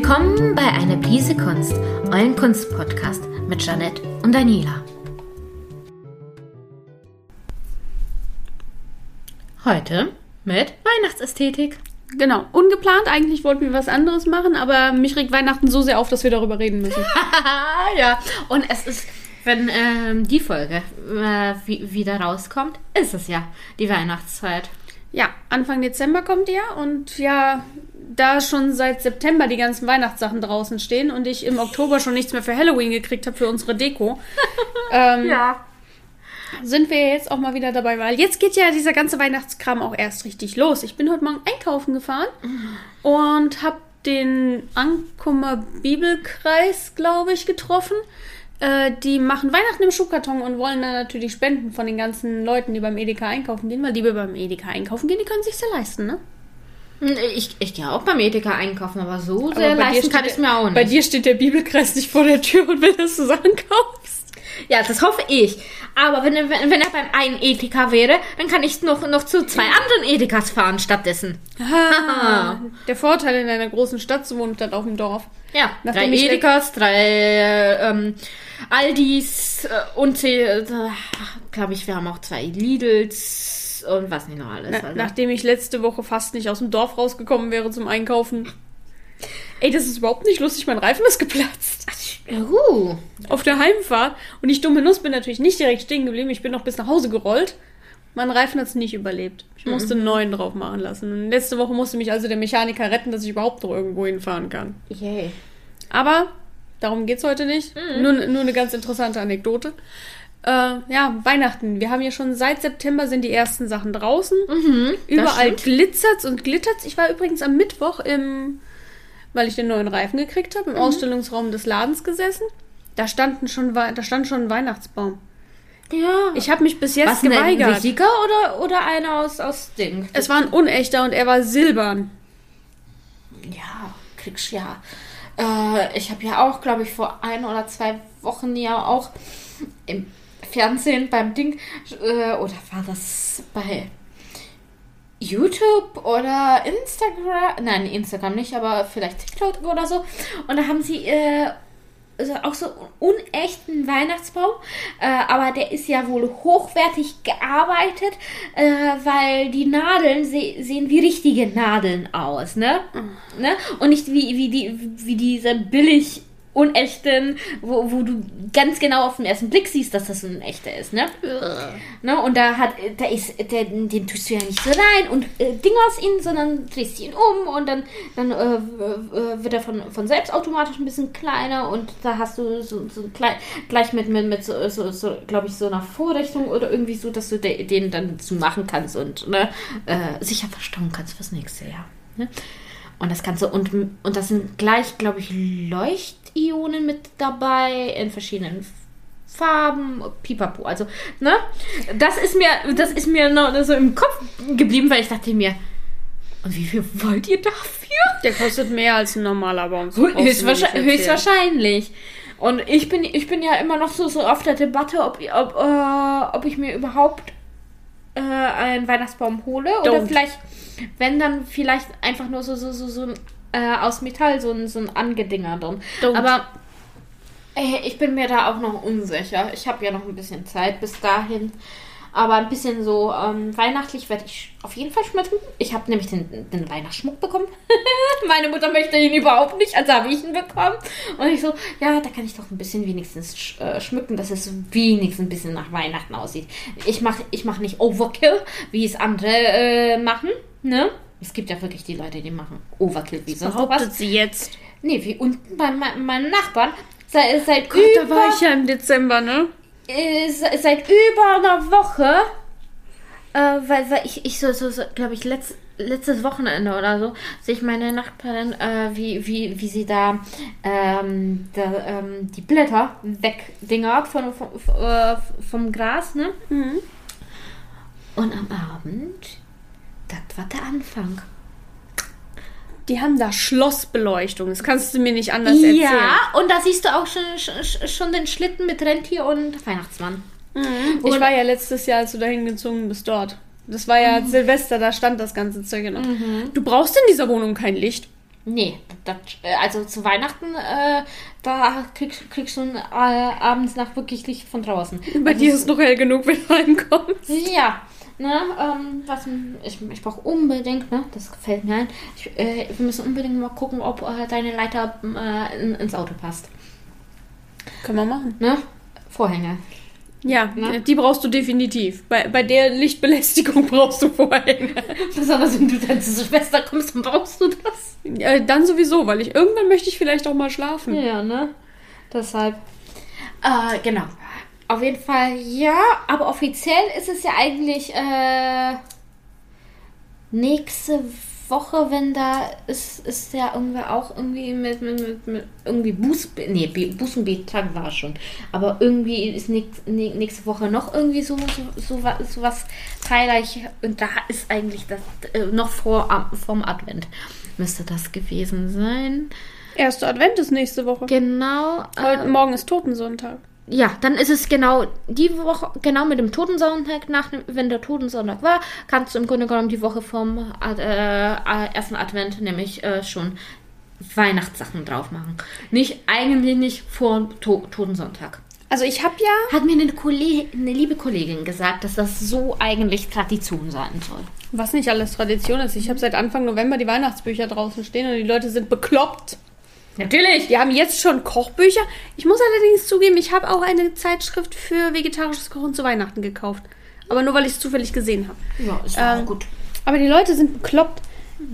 Willkommen bei Eine Prise Kunst, euren Kunstpodcast mit Janette und Daniela. Heute mit Weihnachtsästhetik. Genau, ungeplant. Eigentlich wollten wir was anderes machen, aber mich regt Weihnachten so sehr auf, dass wir darüber reden müssen. ja, und es ist, wenn ähm, die Folge äh, wie, wieder rauskommt, ist es ja die Weihnachtszeit. Ja, Anfang Dezember kommt ihr und ja, da schon seit September die ganzen Weihnachtssachen draußen stehen und ich im Oktober schon nichts mehr für Halloween gekriegt habe für unsere Deko, ähm, Ja. sind wir jetzt auch mal wieder dabei, weil jetzt geht ja dieser ganze Weihnachtskram auch erst richtig los. Ich bin heute Morgen einkaufen gefahren und habe den Ankummer Bibelkreis, glaube ich, getroffen. Äh, die machen Weihnachten im Schuhkarton und wollen dann natürlich Spenden von den ganzen Leuten, die beim Edeka einkaufen gehen, weil die beim Edeka einkaufen gehen, die können sich ja leisten, ne? Ich, ich gehe auch beim Edeka einkaufen, aber so Aber sehr dir leisten kann ich mir auch nicht. Bei dir steht der Bibelkreis nicht vor der Tür und will, dass du Sachen kaufst. Ja, das hoffe ich. Aber wenn, er- wenn, wenn er beim einen Edeka wäre, dann kann ich noch, noch zu zwei anderen Edekas fahren stattdessen. Ah, der Vorteil in einer großen Stadt zu wohnen statt auf dem Dorf. Ja, Nachdem drei Edekas, drei äh, ähm, Aldis äh, und äh, glaube ich, wir haben auch zwei Lidls und was nicht noch alles. Na, also. Nachdem ich letzte Woche fast nicht aus dem Dorf rausgekommen wäre zum Einkaufen. Ey, das ist überhaupt nicht lustig, mein Reifen ist geplatzt. Uh, Auf der Heimfahrt. Und ich dumme Nuss bin natürlich nicht direkt stehen geblieben. Ich bin noch bis nach Hause gerollt. Mein Reifen hat es nicht überlebt. Ich musste einen neuen drauf machen lassen. Und letzte Woche musste mich also der Mechaniker retten, dass ich überhaupt noch irgendwo hinfahren kann. yay. Aber darum geht's heute nicht. Nur, nur eine ganz interessante Anekdote. Äh, ja, Weihnachten. Wir haben ja schon seit September sind die ersten Sachen draußen. Überall stimmt. glitzert's und glittert's. Ich war übrigens am Mittwoch im, weil ich den neuen Reifen gekriegt habe, im Ausstellungsraum des Ladens gesessen. Da standen schon, da stand schon ein Weihnachtsbaum. Ja. Ich habe mich bis jetzt was denn, ein geweigert. richtiger oder, oder einer aus, aus Ding? Es war ein unechter und er war silbern. Ja, kriegst ja. Äh, ich habe ja auch, glaube ich, vor ein oder zwei Wochen ja auch im Fernsehen beim Ding, äh, oder war das bei YouTube oder Instagram? Nein, Instagram nicht, aber vielleicht TikTok oder so. Und da haben sie äh, also auch so einen unechten Weihnachtsbaum, äh, aber der ist ja wohl hochwertig gearbeitet, äh, weil die Nadeln se sehen wie richtige Nadeln aus, ne? ne? Und nicht wie, wie, die, wie diese billig unechten, wo, wo du ganz genau auf den ersten Blick siehst, dass das ein echter ist, ne? ne? Und da hat, da ist, der, den tust du ja nicht so rein und äh, Ding aus ihn, sondern drehst ihn um und dann, dann äh, wird er von, von selbst automatisch ein bisschen kleiner und da hast du so, so klein, gleich mit, mit, mit so, so, so glaube ich, so einer Vorrichtung oder irgendwie so, dass du de, den dann zu machen kannst und ne, äh, sicher verstauen kannst fürs nächste Jahr. Ne? Und das Ganze, und, und das sind gleich, glaube ich, Leuchtionen mit dabei in verschiedenen Farben, pipapo. Also, ne? Das ist mir, das ist mir noch so im Kopf geblieben, weil ich dachte mir, und wie viel wollt ihr dafür? Der kostet mehr als ein normaler Baum. So Höchstwahrscheinlich, höchstwahrscheinlich. Und ich bin, ich bin ja immer noch so, so auf der Debatte, ob, ob, äh, ob ich mir überhaupt äh, einen Weihnachtsbaum hole oder Don't. vielleicht, wenn dann vielleicht einfach nur so, so, so, so ein, äh, aus Metall, so ein, so ein Angedinger drin. Don't. Aber äh, ich bin mir da auch noch unsicher. Ich habe ja noch ein bisschen Zeit bis dahin. Aber ein bisschen so ähm, weihnachtlich werde ich auf jeden Fall schmücken. Ich habe nämlich den, den Weihnachtsschmuck bekommen. Meine Mutter möchte ihn überhaupt nicht, also habe ich ihn bekommen. Und ich so, ja, da kann ich doch ein bisschen wenigstens sch äh, schmücken, dass es wenigstens ein bisschen nach Weihnachten aussieht. Ich mache ich mach nicht Overkill, wie es andere äh, machen, ne? Es gibt ja wirklich die Leute, die machen Overkill wie sonst Behauptet sie jetzt. Nee, wie unten bei me meinen Nachbarn. Seit, seit Gott, da über war ich ja im Dezember, ne? äh, se- seit über einer Woche, äh, weil, weil ich, ich so, so, so glaube ich, letzt, letztes Wochenende oder so, sehe ich meine Nachbarin, äh, wie, wie, wie sie da, ähm, da ähm, die Blätter wegdingert von, von, äh, vom Gras, ne? Mhm. Und am Abend, das war der Anfang. Die haben da Schlossbeleuchtung. Das kannst du mir nicht anders erzählen. Ja, und da siehst du auch schon, schon, den Schlitten mit Rentier und Weihnachtsmann. Ich war ja letztes Jahr, als du dahin gezogen bist, dort. Das war ja Silvester, da stand das ganze Zeug noch. Du brauchst in dieser Wohnung kein Licht. Nee, das, äh, also zu Weihnachten, äh, da kriegst, kriegst du äh, abends nach wirklich Licht von draußen. Bei also, dir ist noch hell genug, wenn du reinkommst. Ja, ne, ähm, was, ich, ich brauche unbedingt, ne, das gefällt mir ein, ich, äh, wir müssen unbedingt mal gucken, ob äh, deine Leiter äh, in, ins Auto passt. Können wir machen. Ne? Vorhänge. Ja, ne? die brauchst du definitiv. Bei, bei der Lichtbelästigung brauchst du Vorhänge. Besonders wenn du dann zur Schwester kommst, dann brauchst du das. Ja, dann sowieso, weil ich irgendwann möchte ich vielleicht auch mal schlafen. Ja, ne? Deshalb. Äh, genau. Auf jeden Fall ja, aber offiziell ist es ja eigentlich äh, nächste Woche, wenn da ist, ist ja irgendwie auch irgendwie mit, mit, mit, mit irgendwie Buß, nee, Bußenbettag war schon, aber irgendwie ist nächste Woche noch irgendwie so, so, so, so was feierlich und da ist eigentlich das äh, noch vor vom Advent müsste das gewesen sein. Erster Advent ist nächste Woche. Genau. Heute äh, morgen ist Totensonntag ja, dann ist es genau die Woche, genau mit dem Totensonntag, nach, wenn der Totensonntag war, kannst du im Grunde genommen die Woche vom äh, ersten Advent nämlich äh, schon Weihnachtssachen drauf machen. Nicht, eigentlich nicht vor to Totensonntag. Also ich habe ja... Hat mir eine, eine liebe Kollegin gesagt, dass das so eigentlich Tradition sein soll. Was nicht alles Tradition ist. Ich habe seit Anfang November die Weihnachtsbücher draußen stehen und die Leute sind bekloppt. Natürlich. Die haben jetzt schon Kochbücher. Ich muss allerdings zugeben, ich habe auch eine Zeitschrift für vegetarisches Kochen zu Weihnachten gekauft. Aber nur, weil ich es zufällig gesehen habe. Ja, ist ähm, auch gut. Aber die Leute sind bekloppt.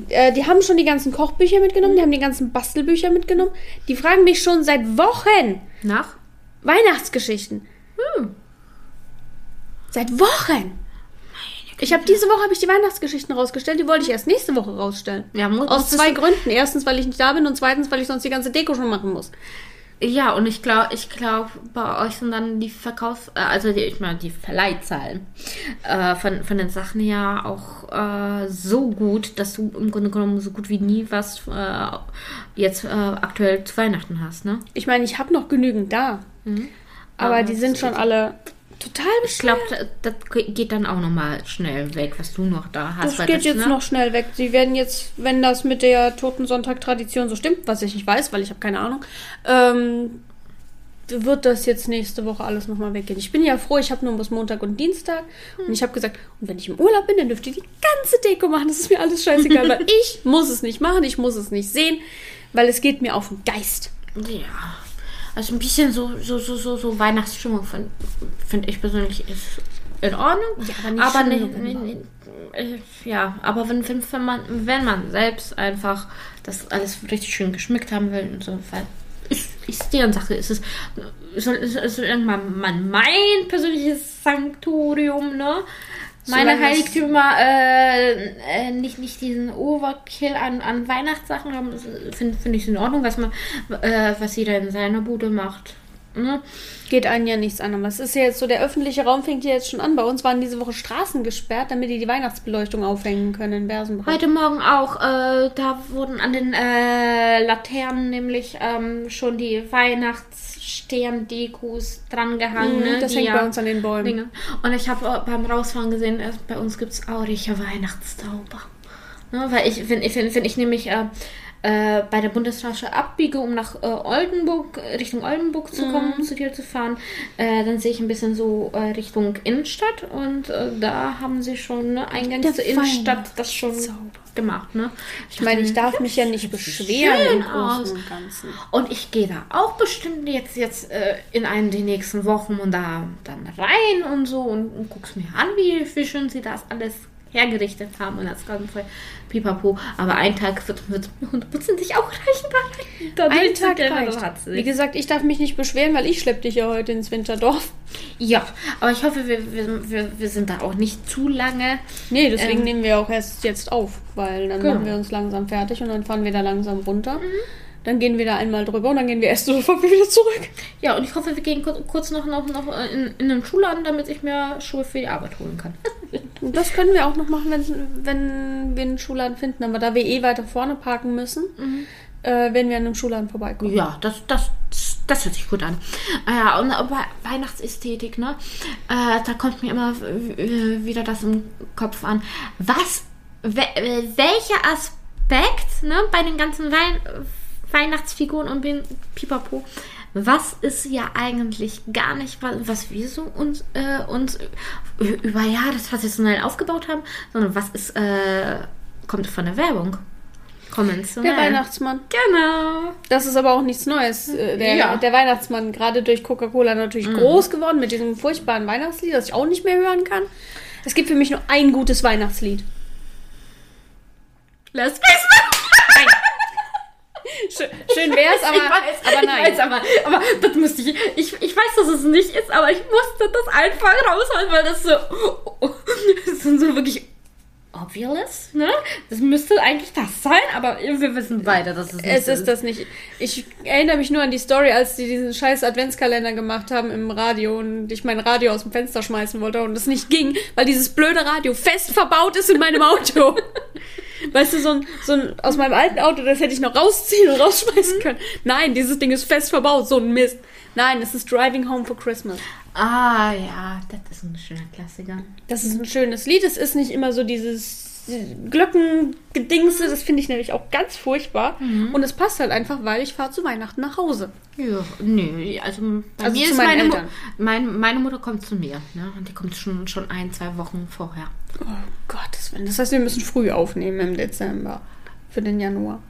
Äh, die haben schon die ganzen Kochbücher mitgenommen, die haben die ganzen Bastelbücher mitgenommen. Die fragen mich schon seit Wochen nach Weihnachtsgeschichten. Hm. Seit Wochen. Ich habe diese Woche habe ich die Weihnachtsgeschichten rausgestellt, die wollte ich erst nächste Woche rausstellen. Ja, muss, Aus zwei Gründen. Erstens, weil ich nicht da bin und zweitens, weil ich sonst die ganze Deko schon machen muss. Ja, und ich glaube, ich glaube, bei euch sind dann die Verkaufs-, äh, also die, ich meine, die Verleihzahlen äh, von, von den Sachen ja auch äh, so gut, dass du im Grunde genommen so gut wie nie was äh, jetzt äh, aktuell zu Weihnachten hast, ne? Ich meine, ich habe noch genügend da. Mhm. Aber, aber die sind schon alle Total Ich glaube, das, geht dann auch nochmal schnell weg, was du noch da hast. Das geht das, jetzt ne? noch schnell weg. Sie werden jetzt, wenn das mit der Totensonntag-Tradition so stimmt, was ich nicht weiß, weil ich habe keine Ahnung, ähm, wird das jetzt nächste Woche alles nochmal weggehen. Ich bin ja froh, ich habe nur bis Montag und Dienstag. Hm. Und ich habe gesagt, und wenn ich im Urlaub bin, dann dürft ihr die ganze Deko machen. Das ist mir alles scheißegal, weil ich muss es nicht machen, ich muss es nicht sehen, weil es geht mir auf den Geist. Ja. Also ein bisschen so, so, so, so, so Weihnachtsstimmung finde find ich persönlich ist in Ordnung. Ja, aber nicht, aber nicht, nicht, nicht äh, ja, aber wenn, wenn, wenn, man, wenn man selbst einfach das alles richtig schön geschmückt haben will und so, weil ist, ist deren Sache. Ist es soll, ist, ist irgendwann mein persönliches Sanktorium, ne? Meine Heiligtümer äh, äh, nicht, nicht diesen Overkill an, an Weihnachtssachen haben, finde find ich in Ordnung, was man, äh, was jeder in seiner Bude macht. Ne? Geht einen ja nichts an. Aber es ist ja jetzt so, der öffentliche Raum fängt ja jetzt schon an. Bei uns waren diese Woche Straßen gesperrt, damit die die Weihnachtsbeleuchtung aufhängen können in Bersenbrück. Heute Morgen auch. Äh, da wurden an den äh, Laternen nämlich ähm, schon die Weihnachtssterndekos drangehangen. Mm, ne? Das die hängt ja, bei uns an den Bäumen. Dinge. Und ich habe äh, beim Rausfahren gesehen, äh, bei uns gibt es aurige Weihnachtstauber. Ne? Weil ich, wenn ich, wenn, wenn ich nämlich äh, bei der Bundesstraße abbiege, um nach äh, Oldenburg, Richtung Oldenburg zu kommen, mhm. zu dir zu fahren, äh, dann sehe ich ein bisschen so äh, Richtung Innenstadt und äh, da haben sie schon ne, Eingang zur Innenstadt das schon Zauber. gemacht. Ne? Ich, meine, ich darf mich ja nicht beschweren im Großen und Ganzen. Und ich gehe da auch bestimmt jetzt, jetzt in einen der nächsten Wochen und da dann rein und so und, und guck's mir an, wie, wie schön sie das alles hergerichtet haben und das Ganze pipapo. Aber ein Tag wird, wird hundertprozentig auch reichen. Ein Tag reicht. Wie gesagt, ich darf mich nicht beschweren, weil ich schleppe dich ja heute ins Winterdorf. Ja, aber ich hoffe, wir, wir, wir, wir sind da auch nicht zu lange. Nee, deswegen ähm, nehmen wir auch erst jetzt auf, weil dann genau. machen wir uns langsam fertig und dann fahren wir da langsam runter. Mhm. Dann gehen wir da einmal drüber und dann gehen wir erst sofort wieder zurück. Ja, und ich hoffe, wir gehen kurz noch, noch, noch in, in einen Schuhladen, damit ich mir Schuhe für die Arbeit holen kann. das können wir auch noch machen, wenn, wenn wir einen Schuhladen finden. Aber da wir eh weiter vorne parken müssen, mhm. äh, werden wir an einem Schuhladen vorbeikommen. Ja, das, das, das hört sich gut an. Ja, und bei Weihnachtsästhetik, ne? Äh, da kommt mir immer wieder das im Kopf an. Was, welcher Aspekt ne, bei den ganzen Wein Weihnachtsfiguren und bin Pipapo, was ist ja eigentlich gar nicht, was, wir so uns, äh, uns über Jahre traditionell aufgebaut haben, sondern was ist, äh, kommt von der Werbung. Der Weihnachtsmann. Genau. Das ist aber auch nichts Neues. Äh, Der, Ja. der Weihnachtsmann, gerade durch Coca-Cola natürlich groß geworden mit diesem furchtbaren Weihnachtslied, das ich auch nicht mehr hören kann. Es gibt für mich nur ein gutes Weihnachtslied. Last Christmas. Schön, schön wär's, aber, ich weiß, aber nein. Ich weiß, aber, aber das musste ich, ich. Ich weiß, dass es nicht ist, aber ich musste das einfach rausholen, weil das so. Das sind so wirklich. Obvious, ne? Das müsste eigentlich das sein, aber wir wissen beide, dass es nicht Es ist das nicht. Ich erinnere mich nur an die Story, als die diesen scheiß Adventskalender gemacht haben im Radio und ich mein Radio aus dem Fenster schmeißen wollte und es nicht ging, weil dieses blöde Radio fest verbaut ist in meinem Auto. Weißt du, so ein, so ein, aus meinem alten Auto, das hätte ich noch rausziehen und rausschmeißen können. Nein, dieses Ding ist fest verbaut, so ein Mist. Nein, es ist Driving Home for Christmas. Ah, ja, das ist ein schöner Klassiker. Das ist ein schönes Lied. Es ist nicht immer so dieses Glöckengedingse. Das finde ich nämlich auch ganz furchtbar. Und es passt halt einfach, weil ich fahre zu Weihnachten nach Hause. Ja, nö, also bei Also mir ist meine, Mu mein, meine Mutter kommt zu mir, ne? Und die kommt schon, schon ein, zwei Wochen vorher. Oh Willen. Das heißt, wir müssen früh aufnehmen im Dezember. Für den Januar.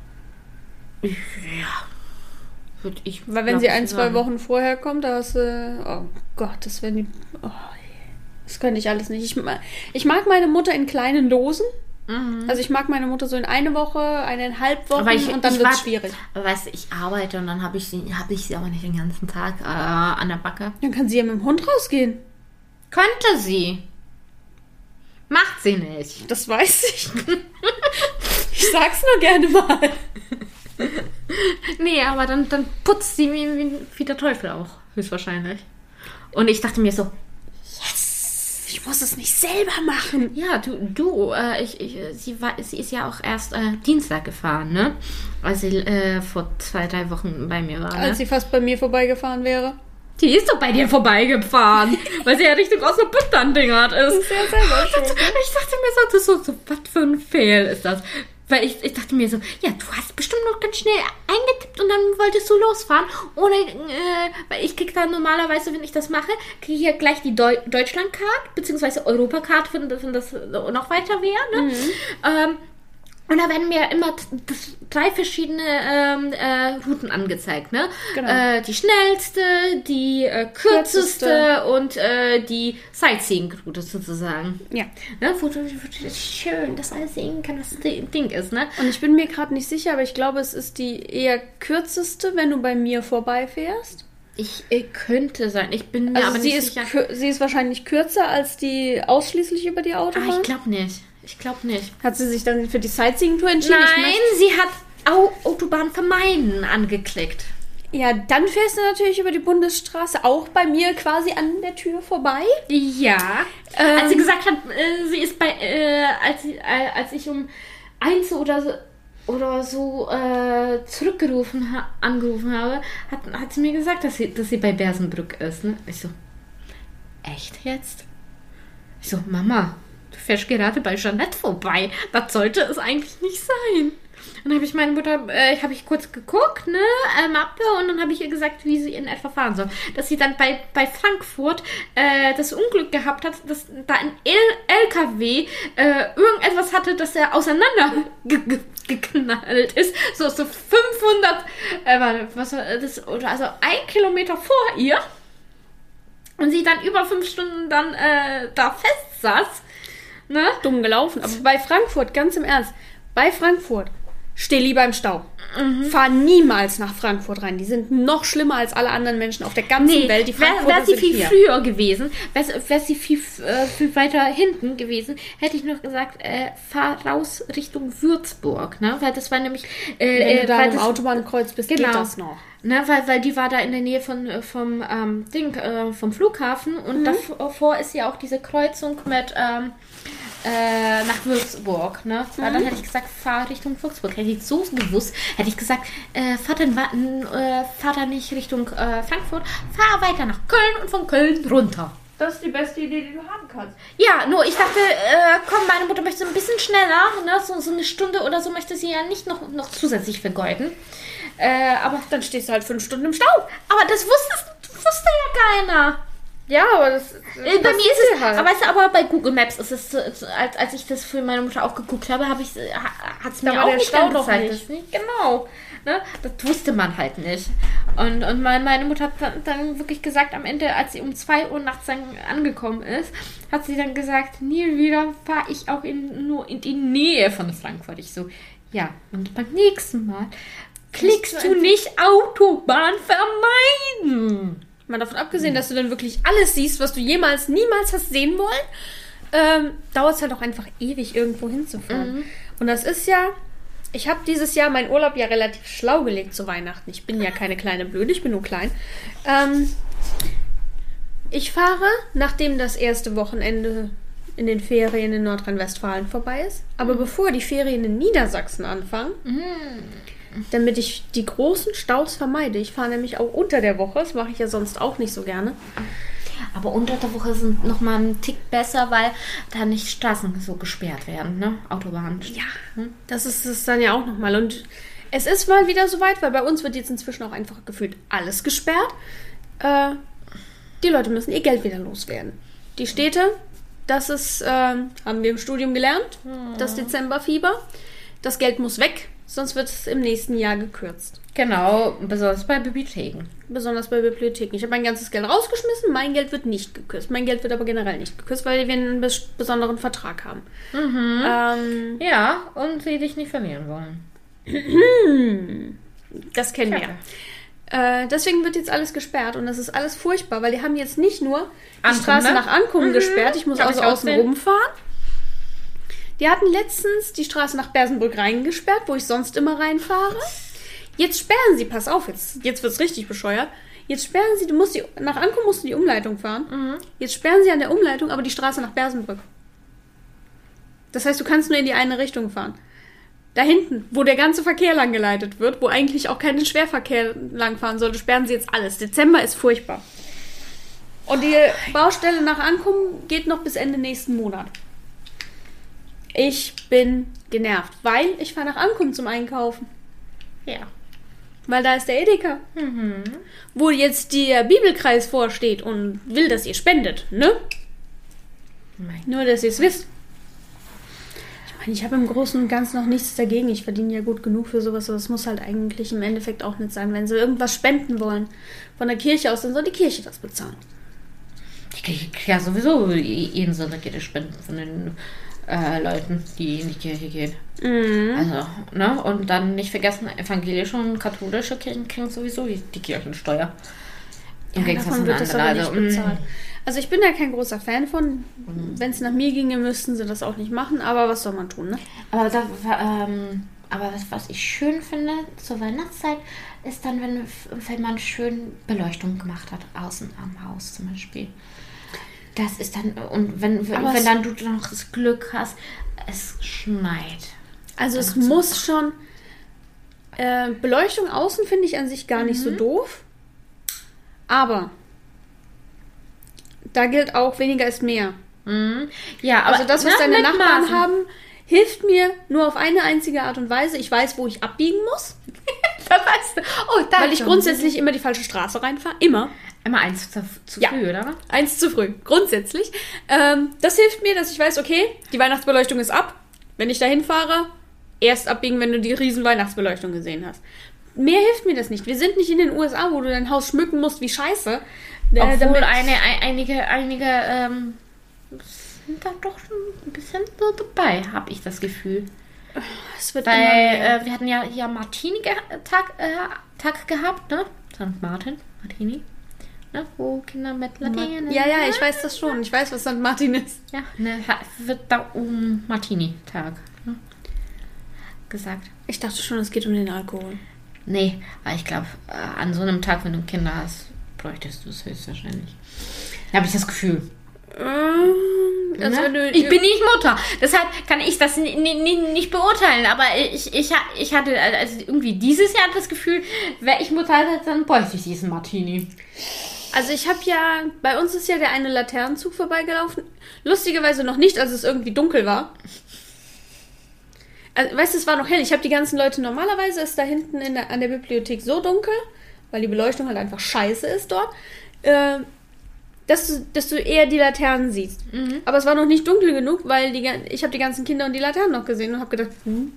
Ja. Würde ich. Weil wenn sie ein, zwei. Wochen vorher kommt, da hast du. Oh Gott, das werden die. Oh. Das könnte ich alles nicht. Ich, ich mag meine Mutter in kleinen Dosen. Also ich mag meine Mutter so in eine Woche, eineinhalb Wochen Aber ich, und dann wird es schwierig. Weißt du, ich arbeite und dann habe ich, sie- hab ich sie aber nicht den ganzen Tag äh, an der Backe. Dann kann sie ja mit dem Hund rausgehen. Könnte sie. Macht sie nicht. Das weiß ich. ich sag's nur gerne mal. Nee, aber dann, dann putzt sie wie, wie der Teufel auch, höchstwahrscheinlich. Und ich dachte mir so, Ich muss es nicht selber machen. ja, du, du, äh, ich, ich, äh, sie, war, sie ist ja auch erst äh, Dienstag gefahren, ne? Als sie äh, vor zwei, drei Wochen bei mir war, ne? Als sie fast bei mir vorbeigefahren wäre. Die ist doch bei dir vorbeigefahren, weil sie ja Richtung Osnabrück dann dingert ist. ist ja selber schuld, Ich dachte mir so, das ist so, so was für ein Fehl ist das? Weil ich, ich dachte mir so, ja, du hast bestimmt noch ganz schnell eingetippt und dann wolltest du losfahren. Ohne, äh, weil ich krieg dann normalerweise, wenn ich das mache, kriege ich ja gleich die Deu Deutschland-Card, beziehungsweise Europacard, wenn, wenn das noch weiter wäre. Ne? Ähm, und da werden mir immer drei verschiedene ähm, äh, Routen angezeigt, ne? Genau. Äh, die schnellste, die äh, kürzeste, Kürzeste. und äh, die Sightseeing-Route sozusagen. Ja. Ne? Wo schön das alles sehen kann, was das Ding ist, ne? Und ich bin mir gerade nicht sicher, aber ich glaube, es ist die eher kürzeste, wenn du bei mir vorbeifährst. Ich äh, könnte sein. Ich bin mir Also aber sie nicht ist, sicher. sie ist wahrscheinlich kürzer als die ausschließlich über die Ah, Autobahn. ich glaube nicht. Ich glaube nicht. Hat sie sich dann für die Sightseeing-Tour entschieden? Nein, sie hat Au Autobahn vermeiden angeklickt. Ja, dann fährst du natürlich über die Bundesstraße auch bei mir quasi an der Tür vorbei. Ja. Ähm, als sie gesagt hat, äh, sie ist bei, äh, als, sie, äh, als ich um eins oder so, oder so äh, zurückgerufen, ha angerufen habe, hat, hat sie mir gesagt, dass sie, dass sie bei Bersenbrück ist. Ne? Ich so, echt jetzt? Ich so, Mama, fährst gerade bei Jeanette vorbei. Das sollte es eigentlich nicht sein. Dann habe ich meine Mutter, äh, habe ich kurz geguckt, ne, äh, Mappe, und dann habe ich ihr gesagt, wie sie in etwa fahren soll. Dass sie dann bei, bei Frankfurt äh, das Unglück gehabt hat, dass da ein L LKW äh, irgendetwas hatte, dass er auseinander ge ge geknallt ist. So, so 500, äh, warte, was war das, oder also ein Kilometer vor ihr. Und sie dann über fünf Stunden dann äh, da fest saß. Ne? Dumm gelaufen. Aber bei Frankfurt, ganz im Ernst, bei Frankfurt, steh lieber im Stau. Mhm. Fahr niemals nach Frankfurt rein. Die sind noch schlimmer als alle anderen Menschen auf der ganzen Nee, Welt. Die Frankfurter wär sie sind viel hier. früher gewesen, wäre wär sie viel, äh, viel weiter hinten gewesen, hätte ich noch gesagt, äh, fahr raus Richtung Würzburg, ne? Weil das war nämlich, äh, Wenn äh, du da weil im das, Autobahnkreuz bist, Genau. geht das noch. Ne, weil, weil die war da in der Nähe von, äh, vom ähm, Ding, äh, vom Flughafen und Mhm. davor ist ja auch diese Kreuzung mit ähm, äh, nach Würzburg, ne? Weil Mhm. dann hätte ich gesagt, fahr Richtung Würzburg. Hätte ich so gewusst, hätte ich gesagt, äh, fahr dann äh, fahr dann nicht Richtung äh, Frankfurt, fahr weiter nach Köln und von Köln runter. Das ist die beste Idee, die du haben kannst. Ja, nur ich dachte, äh, komm, meine Mutter möchte ein bisschen schneller, ne? so, so eine Stunde oder so möchte sie ja nicht noch, noch zusätzlich vergeuden. Äh, aber, Dann stehst du halt fünf Stunden im Stau. aber das wusste, wusste ja keiner. Ja, aber das. Äh, bei mir ist es, halt. aber, du, aber bei Google Maps ist es, als, als ich das für meine Mutter auch geguckt habe, habe ich, hat es mir auch der nicht Stau angezeigt. nicht. Das nicht. Genau. Ne? Das wusste man halt nicht. Und, und mein, meine Mutter hat dann, wirklich gesagt, am Ende, als sie um 2 Uhr nachts dann angekommen ist, hat sie dann gesagt, nie wieder fahre ich auch in, nur in die Nähe von Frankfurt. Ich so, ja, und beim nächsten Mal klickst du nicht Autobahn vermeiden. Mal davon abgesehen, dass du dann wirklich alles siehst, was du jemals, niemals hast sehen wollen, ähm, dauert es halt auch einfach ewig, irgendwo hinzufahren. Und das ist ja, ich habe dieses Jahr meinen Urlaub ja relativ schlau gelegt zu Weihnachten. Ich bin ja keine kleine Blöde, ich bin nur klein. Ähm, ich fahre, nachdem das erste Wochenende in den Ferien in Nordrhein-Westfalen vorbei ist, aber bevor die Ferien in Niedersachsen anfangen, damit ich die großen Staus vermeide. Ich fahre nämlich auch unter der Woche, das mache ich ja sonst auch nicht so gerne. Aber unter der Woche sind noch mal ein Tick besser, weil da nicht Straßen so gesperrt werden, ne? Autobahnen. Ja, das ist es dann ja auch nochmal. Und es ist mal wieder soweit, weil bei uns wird jetzt inzwischen auch einfach gefühlt alles gesperrt. Äh, die Leute müssen ihr Geld wieder loswerden. Die Städte, das ist, äh, haben wir im Studium gelernt, das Dezemberfieber. Das Geld muss weg, sonst wird es im nächsten Jahr gekürzt. Genau, besonders bei Bibliotheken. Besonders bei Bibliotheken. Ich habe mein ganzes Geld rausgeschmissen, mein Geld wird nicht gekürzt. Mein Geld wird aber generell nicht gekürzt, weil wir einen bes besonderen Vertrag haben. Ähm, Ja, und sie dich nicht verlieren wollen. das kennen wir. Ja. Äh, deswegen wird jetzt alles gesperrt und das ist alles furchtbar, weil die haben jetzt nicht nur die Straße ne? nach Ankommen gesperrt, ich muss Hab also ich außen rumfahren. Die hatten letztens die Straße nach Bersenbrück reingesperrt, wo ich sonst immer reinfahre. Jetzt sperren sie, pass auf, jetzt, jetzt wird es richtig bescheuert. Jetzt sperren sie, du musst die, nach Ankommen musst du die Umleitung fahren. Mhm. Jetzt sperren sie an der Umleitung aber die Straße nach Bersenbrück. Das heißt, du kannst nur in die eine Richtung fahren. Da hinten, wo der ganze Verkehr lang geleitet wird, wo eigentlich auch kein Schwerverkehr langfahren sollte, sperren sie jetzt alles. Dezember ist furchtbar. Und die Baustelle nach Ankommen geht noch bis Ende nächsten Monat. Ich bin genervt, weil ich fahre nach Ankommen zum Einkaufen. Ja. Weil da ist der Edeka. Wo jetzt der Bibelkreis vorsteht und will, dass ihr spendet, ne? Mein Nur, dass ihr es wisst. Ich meine, ich habe im Großen und Ganzen noch nichts dagegen. Ich verdiene ja gut genug für sowas, aber es muss halt eigentlich im Endeffekt auch nicht sein. Wenn sie irgendwas spenden wollen von der Kirche aus, dann soll die Kirche das bezahlen. Ich kriege ja sowieso jeden Sonntag jede Spenden von den äh, Leuten, die in die Kirche gehen. Also, ne? Und dann nicht vergessen, evangelische und katholische Kirchen kriegen sowieso die, Kirchensteuer. Im Ja, Gegensatz davon wird das aber Also, mm. bezahlt. Also ich bin da kein großer Fan von. Wenn es nach mir ginge, müssten sie das auch nicht machen. Aber was soll man tun, ne? Aber, da, ähm, aber was, was ich schön finde zur Weihnachtszeit, ist dann, wenn, wenn man schön Beleuchtung gemacht hat, außen am Haus zum Beispiel. Das ist dann, und wenn, wenn, wenn dann du noch das Glück hast, es schneit. Also es muss schon. Äh, Beleuchtung außen finde ich an sich gar nicht so doof. Aber da gilt auch, weniger ist mehr. Mhm. Ja, aber Also das, was ne, deine Nachbarn Maßen. haben, hilft mir nur auf eine einzige Art und Weise. Ich weiß, wo ich abbiegen muss, Da weißt du. Oh, da weil ich grundsätzlich immer die falsche Straße reinfahre. Immer. Immer eins zu, zu Ja. früh, oder? Eins zu früh. Grundsätzlich. Ähm, das hilft mir, dass ich weiß, okay, die Weihnachtsbeleuchtung ist ab. Wenn ich dahin fahre, erst abbiegen, wenn du die riesen Weihnachtsbeleuchtung gesehen hast. Mehr hilft mir das nicht. Wir sind nicht in den USA, wo du dein Haus schmücken musst wie Scheiße. Äh, Obwohl eine, ein, einige, einige ähm, sind da doch schon ein bisschen so dabei, habe ich das Gefühl. es wird Weil äh, wir hatten ja hier Martini-Tag äh, Tag gehabt, ne? St. Martin, Martini. Ne? Wo Kinder mit Latinen. ja, ja, ich weiß das schon. Ich weiß, was St. Martin ist. Ja, ne, wird da um Martini-Tag ne? gesagt. Ich dachte schon, es geht um den Alkohol. Nee, aber ich glaube, äh, an so einem Tag, wenn du Kinder hast, bräuchtest du es höchstwahrscheinlich. Da habe ich das Gefühl. Ähm, also Ne? du, ich bin nicht Mutter, deshalb kann ich das ni- ni- ni- nicht beurteilen. Aber ich, ich, ich hatte also irgendwie dieses Jahr das Gefühl, wäre ich Mutter, dann bräuchte ich diesen Martini. Also ich habe ja, bei uns ist ja der eine Laternenzug vorbeigelaufen. Lustigerweise noch nicht, als es irgendwie dunkel war. Also, weißt du, es war noch hell. Ich habe die ganzen Leute, normalerweise ist da hinten in der, an der Bibliothek so dunkel, weil die Beleuchtung halt einfach scheiße ist dort, äh, dass, du, dass du eher die Laternen siehst. Aber es war noch nicht dunkel genug, weil die, ich habe die ganzen Kinder und die Laternen noch gesehen und habe gedacht, hm.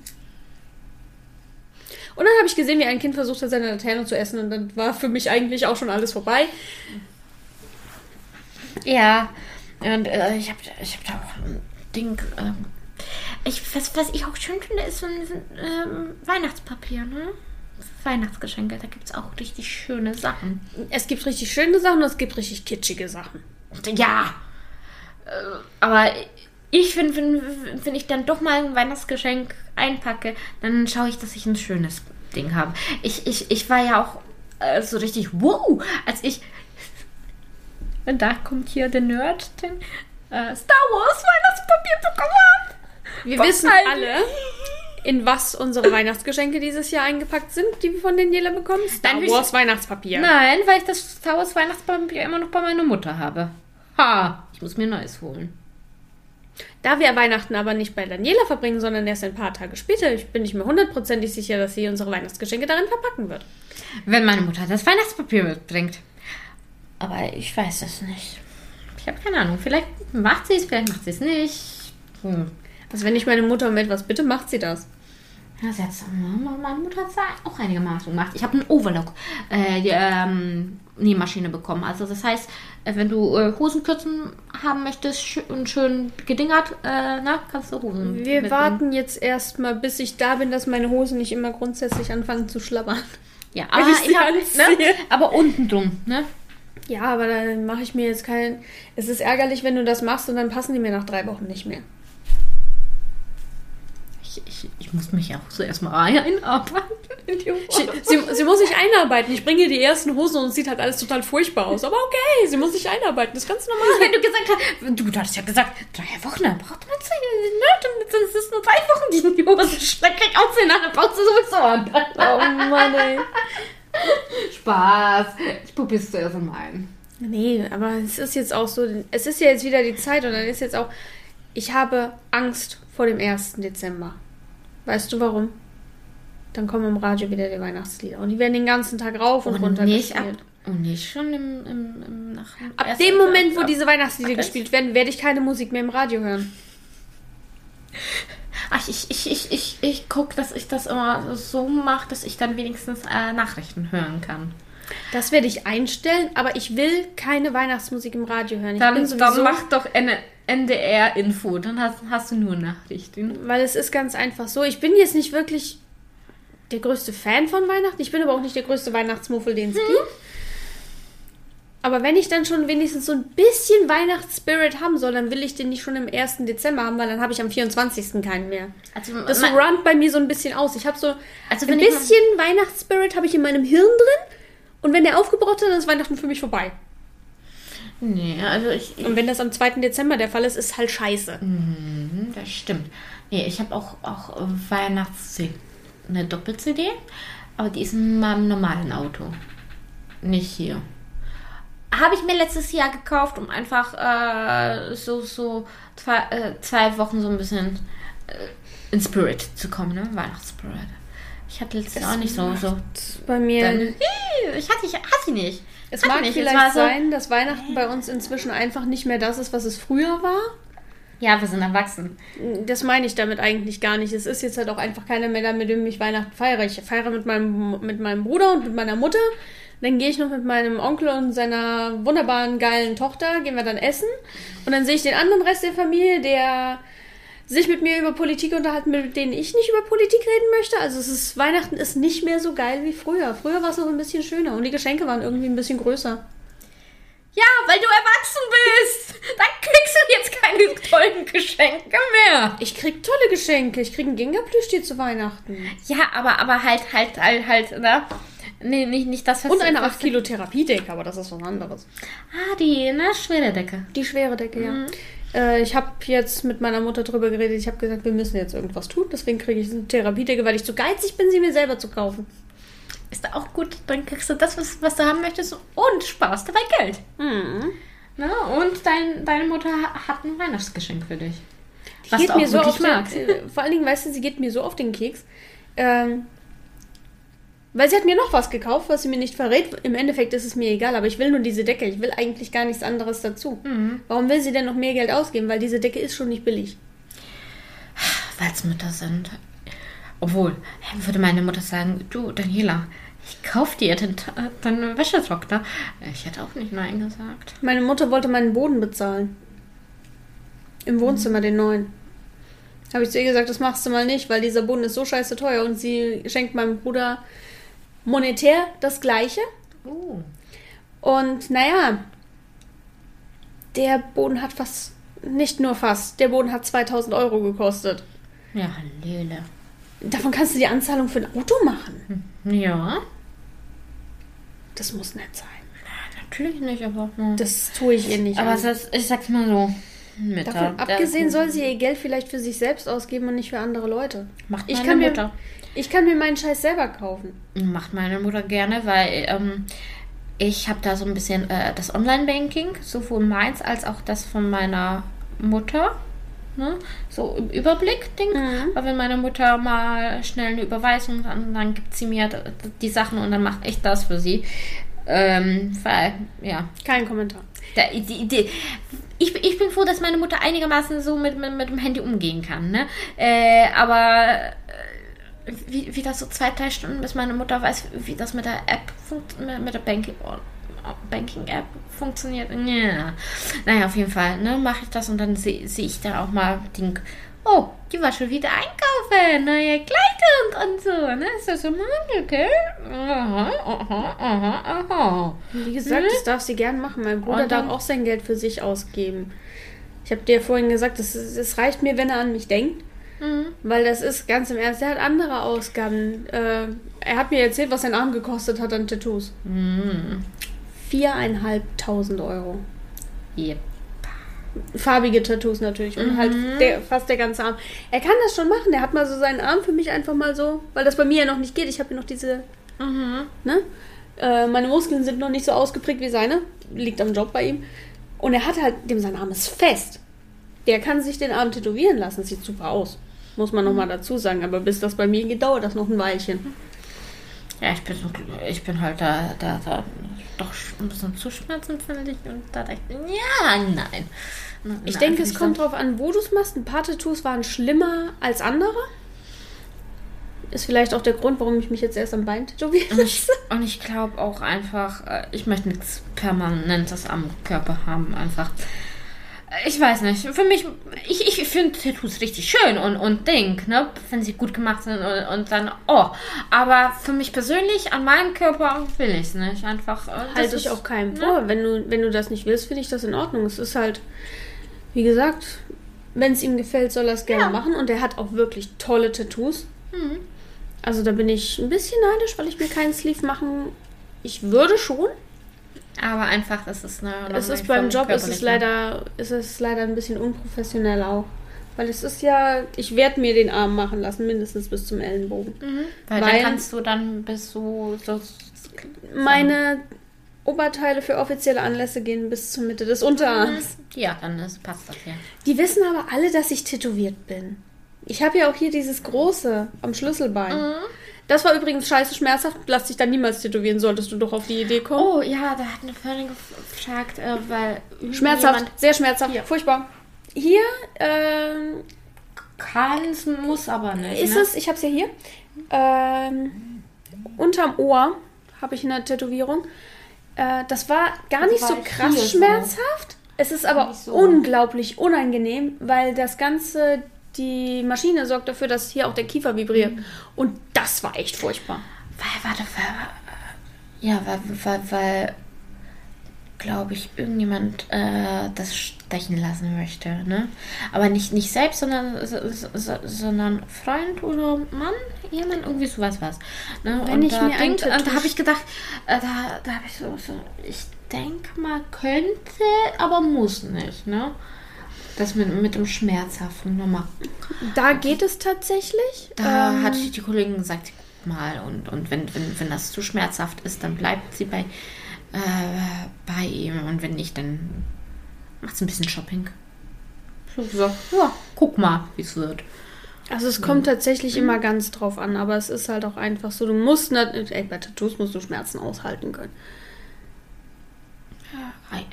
Und dann habe ich gesehen, wie ein Kind versucht hat, seine Laterne zu essen und dann war für mich eigentlich auch schon alles vorbei. Ja, und äh, ich habe ich hab da auch ein Ding. Ähm, ich, was, was ich auch schön finde, ist so ein, ähm, Weihnachtspapier, ne? Weihnachtsgeschenke, da gibt es auch richtig schöne Sachen. Es gibt richtig schöne Sachen und es gibt richtig kitschige Sachen. Ja, äh, aber ich finde, wenn, wenn ich dann doch mal ein Weihnachtsgeschenk einpacke, dann schaue ich, dass ich ein schönes Ding habe. Ich, ich, ich war ja auch äh, so richtig wow, als ich. Und da kommt hier der Nerd, den äh, Star Wars Weihnachtspapier bekommen habe. Wir Was wissen alle, in was unsere Weihnachtsgeschenke dieses Jahr eingepackt sind, die wir von Daniela bekommen. Star Dann will ich- Wars Weihnachtspapier. Nein, weil ich das Star Wars Weihnachtspapier immer noch bei meiner Mutter habe. Ha, ich muss mir neues holen. Da wir Weihnachten aber nicht bei Daniela verbringen, sondern erst ein paar Tage später, ich bin ich mir hundertprozentig sicher, dass sie unsere Weihnachtsgeschenke darin verpacken wird. Wenn meine Mutter das Weihnachtspapier mitbringt. Aber ich weiß es nicht. Ich habe keine Ahnung. Vielleicht macht sie es, vielleicht macht sie es nicht. Hm. Also wenn ich meine Mutter um etwas bitte, macht sie das. Ja, sie hat's, meine Mutter hat es auch einigermaßen gemacht. Ich habe einen Overlock äh, die, ähm, Nähmaschine bekommen. Also das heißt, wenn du äh, Hosenkürzen haben möchtest und schön gedingert, äh, na, kannst du Hosen Wir mitnehmen. warten jetzt erstmal, bis ich da bin, dass meine Hosen nicht immer grundsätzlich anfangen zu schlabbern. Ja, aber, ich ich hab, ne, aber unten drum, ne? Ja, aber dann mache ich mir jetzt keinen. Es ist ärgerlich, wenn du das machst und dann passen die mir nach drei Wochen nicht mehr. Ich, ich, ich muss mich auch so erstmal einarbeiten in die Sie, sie, sie muss sich einarbeiten. Ich bringe ihr die ersten Hosen und es sieht halt alles total furchtbar aus. Aber okay, sie muss sich einarbeiten. Das ist ganz normal. Wenn du gesagt hast, du, du hattest ja gesagt, drei Wochen, dann braucht man Zeit, ne? Sind es nur drei Wochen, die in die Hose steckt. Krieg Sinn, dann brauchst du sowieso an. Oh Mann, ey. Spaß. Ich probier's zuerst mal ein. Nee, aber es ist jetzt auch so. Es ist ja jetzt wieder die Zeit und dann ist jetzt auch. Ich habe Angst vor dem 1. Dezember. Weißt du warum? Dann kommen im Radio wieder die Weihnachtslieder. Und die werden den ganzen Tag rauf und, runter nicht ab, gespielt. und nicht schon im, im, im nach Ab dem Moment, wo ab- diese Weihnachtslieder ab- gespielt werden, werde ich keine Musik mehr im Radio hören. Ach, ich, ich, ich, ich, ich gucke, dass ich das immer so mache, dass ich dann wenigstens äh, Nachrichten hören kann. Das werde ich einstellen, aber ich will keine Weihnachtsmusik im Radio hören. Ich Dann, sowieso, dann mach doch NDR-Info, dann hast, hast du nur Nachrichten. weil es ist ganz einfach so. Ich bin jetzt nicht wirklich der größte Fan von Weihnachten. Ich bin aber auch nicht der größte Weihnachtsmuffel, den es Hm. gibt. Aber wenn ich dann schon wenigstens so ein bisschen Weihnachtsspirit haben soll, dann will ich den nicht schon im 1. Dezember haben, weil dann habe ich am 24. keinen mehr. Also, Das man- runnt bei mir so ein bisschen aus. Ich habe so Also ein ich bisschen Weihnachtsspirit habe ich in meinem Hirn drin. Und wenn der aufgebraucht ist, dann ist Weihnachten für mich vorbei. Nee, also ich. Und wenn das am 2. Dezember der Fall ist, ist halt scheiße. Mhm, das stimmt. Nee, ich habe auch, auch äh, Weihnachts eine Doppel-CD, aber die ist in meinem normalen Auto. Nicht hier. Habe ich mir letztes Jahr gekauft, um einfach äh, so, so zwei, äh, zwei Wochen so ein bisschen äh, in Spirit zu kommen, ne? Weihnachtsspirit. Ich hatte letztes Jahr auch nicht so. so Bei mir. dann, ich hatte ich hatte ich nicht. es Hatte mag nicht. vielleicht so, sein, dass Weihnachten bei uns inzwischen einfach nicht mehr das ist, was es früher war. Ja, wir sind erwachsen. Das meine ich damit eigentlich gar nicht. Es ist jetzt halt auch einfach keiner mehr da, mit dem ich Weihnachten feiere. Ich feiere mit meinem, mit meinem Bruder und mit meiner Mutter. Dann gehe ich noch mit meinem Onkel und seiner wunderbaren, geilen Tochter, gehen wir dann essen. Und dann sehe ich den anderen Rest der Familie, der sich mit mir über Politik unterhalten, mit denen ich nicht über Politik reden möchte. Also es ist, Weihnachten ist nicht mehr so geil wie früher. Früher war es noch ein bisschen schöner und die Geschenke waren irgendwie ein bisschen größer. Ja, weil du erwachsen bist. Dann kriegst du jetzt keine tollen Geschenke mehr. Ich krieg tolle Geschenke. Ich krieg ein Ginga-Plüschtier zu Weihnachten. Ja, aber, aber halt, halt, halt, halt, ne? Nee, nicht, nicht das, was Und eine was- 8 Kilo Therapiedecke, aber das ist was anderes. Ah, die, ne, schwere Decke. Die schwere Decke, ja. Mhm. Äh, ich habe jetzt mit meiner Mutter drüber geredet. Ich habe gesagt, wir müssen jetzt irgendwas tun. Deswegen kriege ich eine Therapiedecke, weil ich zu geizig bin, sie mir selber zu kaufen. Ist da auch gut. Dann kriegst du das, was, was du haben möchtest und sparst dabei Geld. Mhm. Ne? Und dein, deine Mutter hat ein Weihnachtsgeschenk für dich. Die Was geht du auch mir so auf den, magst. äh, Vor allen Dingen, weißt du, sie geht mir so auf den Keks. Ähm, weil sie hat mir noch was gekauft, was sie mir nicht verrät. Im Endeffekt ist es mir egal, aber ich will nur diese Decke. Ich will eigentlich gar nichts anderes dazu. Mhm. Warum will sie denn noch mehr Geld ausgeben? Weil diese Decke ist schon nicht billig. Weil es Mütter sind. Obwohl, würde meine Mutter sagen, du, Daniela, ich kauf dir den, den Wäschetrockner. Ich hätte auch nicht Nein gesagt. Meine Mutter wollte meinen Boden bezahlen. Im Wohnzimmer, den neuen. Habe ich zu ihr gesagt, das machst du mal nicht, weil dieser Boden ist so scheiße teuer und sie schenkt meinem Bruder monetär das Gleiche. Oh. Und naja, der Boden hat fast, nicht nur fast, der Boden hat 2000 Euro gekostet. Ja, Lele. Davon kannst du die Anzahlung für ein Auto machen. Ja, Das muss nett sein. natürlich nicht, aber. hm. Das tue ich ihr nicht. aber an. ist, ich sag's mal so. Mütter. Davon das abgesehen soll sie ihr Geld vielleicht für sich selbst ausgeben und nicht für andere Leute. Macht Ich meine kann, mir, Mutter. ich kann mir meinen Scheiß selber kaufen. Macht meine Mutter gerne, weil ähm, ich habe da so ein bisschen äh, das Online-Banking, sowohl meins als auch das von meiner Mutter. Ne? So im Überblick-Ding. Mhm. Weil wenn meine Mutter mal schnell eine Überweisung, dann, dann gibt sie mir die Sachen und dann mache ich das für sie. Ähm, weil, ja, Kein Kommentar. da, die, die, ich, ich bin froh, dass meine Mutter einigermaßen so mit, mit, mit dem Handy umgehen kann. Ne? Äh, aber äh, wie, wie das so zwei, drei Stunden, bis meine Mutter weiß, wie das mit der App funktioniert, mit der Banking, Banking-App funktioniert. Ja. Naja, auf jeden Fall ne, mache ich das und dann sehe seh ich dann auch mal, denk, oh, die war schon wieder einkaufen, neue Kleider und, so. Ne? Ist das so Mandel, gell? Aha, aha, aha, aha. Wie gesagt, das darf sie gern machen. Mein Bruder darf auch sein Geld für sich ausgeben. Ich habe dir vorhin gesagt, es es reicht mir, wenn er an mich denkt. Mhm. Weil das ist ganz im Ernst, er hat andere Ausgaben. Äh, er hat mir erzählt, was sein Arm gekostet hat an Tattoos. Mhm. Viereinhalbtausend Euro. Yep. Farbige Tattoos natürlich. Und halt der, fast der ganze Arm. Er kann das schon machen. Der hat mal so seinen Arm für mich einfach mal so, weil das bei mir ja noch nicht geht. Ich habe ja noch diese, Mhm. ne? Äh, meine Muskeln sind noch nicht so ausgeprägt wie seine. Liegt am Job bei ihm. Und er hat halt, dem sein Arm ist fest. Der kann sich den Arm tätowieren lassen. Sieht super aus. Muss man nochmal dazu sagen. Aber bis das bei mir geht, dauert das noch ein Weilchen. Ja, ich bin, ich bin halt da, da, da doch ein bisschen zu schmerzempfindlich und da dachte ich, ja, nein. Ich denke, es ich kommt drauf an, wo du es machst. Ein paar Tattoos waren schlimmer als andere. Ist vielleicht auch der Grund, warum ich mich jetzt erst am Bein tätowieren Und ich, und ich glaube auch einfach, äh, ich möchte nichts Permanentes am Körper haben, einfach. Ich weiß nicht. Für mich, ich, ich finde Tattoos richtig schön und, und Ding, ne? Wenn sie gut gemacht sind und, und dann, oh. Aber für mich persönlich, an meinem Körper will ich es nicht. Einfach. äh, Halte ich auch keinem ne? vor. Wenn du, wenn du das nicht willst, finde ich das in Ordnung. Es ist halt, wie gesagt, wenn es ihm gefällt, soll er es gerne Ja. machen. Und er hat auch wirklich tolle Tattoos. Mhm. Also da bin ich ein bisschen neidisch, weil ich mir keinen Sleeve machen. Ich würde schon. Aber einfach, es ist eine. Es ist beim Job, es ist Körperlichen. leider, es ist leider ein bisschen unprofessionell auch. Weil es ist ja, ich werde mir den Arm machen lassen, mindestens bis zum Ellenbogen. Mhm. Weil, Weil- dann kannst du dann bis so. so Meine Oberteile für offizielle Anlässe gehen bis zur Mitte des Unterarms. ja, dann ist, passt das ja. Die wissen aber alle, dass ich tätowiert bin. Ich habe ja auch hier dieses große am Schlüsselbein. Mhm. Das war übrigens scheiße schmerzhaft. Lass dich dann niemals tätowieren, solltest du doch auf die Idee kommen. Oh ja, da hat eine Freundin gefragt, äh, weil schmerzhaft, jemand sehr schmerzhaft, Ja. furchtbar. Hier ähm, kann, es muss aber nicht. ist ne? es, ich habe es ja hier, ähm, unterm Ohr habe ich eine Tätowierung. Äh, das war gar Das nicht war so krass so. schmerzhaft. Es ist aber so. unglaublich unangenehm, weil das Ganze, die Maschine sorgt dafür, dass hier auch der Kiefer vibriert. Mhm. Und das war echt furchtbar. Weil, warte, weil, ja, weil, weil, weil glaube ich, irgendjemand äh, das stechen lassen möchte, ne? Aber nicht, nicht selbst, sondern, so, so, so, sondern Freund oder Mann, jemand, irgendwie sowas was. Ne? Wenn und ich da mir denkt, und da habe ich gedacht, äh, da, da habe ich so, so, ich denke mal, könnte, aber muss nicht, ne? Das mit, mit dem Schmerzhaften nochmal. Da geht es tatsächlich. Da Ähm, hat die Kollegin gesagt, mal. Und, und wenn, wenn, wenn das zu schmerzhaft ist, dann bleibt sie bei, äh, bei ihm. Und wenn nicht, dann macht sie ein bisschen Shopping. So, so. Ja, guck mal, wie es wird. Also es kommt tatsächlich immer ganz drauf an, aber es ist halt auch einfach so, du musst nicht, ey, bei Tattoos musst du Schmerzen aushalten können.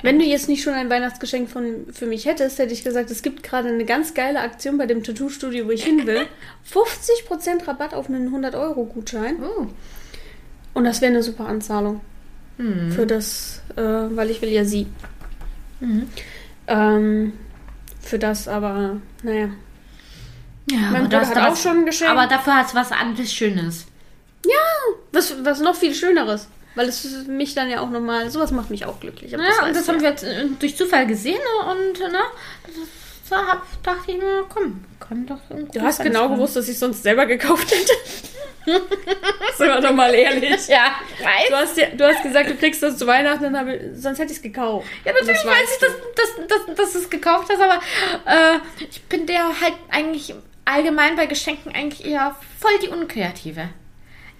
Wenn du jetzt nicht schon ein Weihnachtsgeschenk von, für mich hättest, hätte ich gesagt, es gibt gerade eine ganz geile Aktion bei dem Tattoo-Studio, wo ich hin will. 50% Rabatt auf einen 100-Euro-Gutschein. Oh. Und das wäre eine super Anzahlung. Hm. Für das, äh, weil ich will ja sie. Mhm. Ähm, für das aber, naja. Ja, Mein aber Bruder hat auch schon ein Geschenk. Aber dafür hat es was anderes Schönes. Was, was noch viel Schöneres. Weil es mich dann ja auch nochmal, sowas macht mich auch glücklich. Ja, und weißt das du haben ja. wir jetzt äh, durch Zufall gesehen ne? und ne, das, da hab, dachte ich mir, komm, kann doch Du hast genau gewusst, dass ich sonst selber gekauft hätte. Sind wir doch mal ehrlich. Ja, Du weiß. hast, ja, du hast gesagt, du kriegst das zu Weihnachten, dann ich, sonst hätte ich es gekauft. Ja, natürlich Das weiß weißt ich, dass, dass, dass, dass du es gekauft hast, aber äh, ich bin der halt eigentlich allgemein bei Geschenken eigentlich eher voll die Unkreative.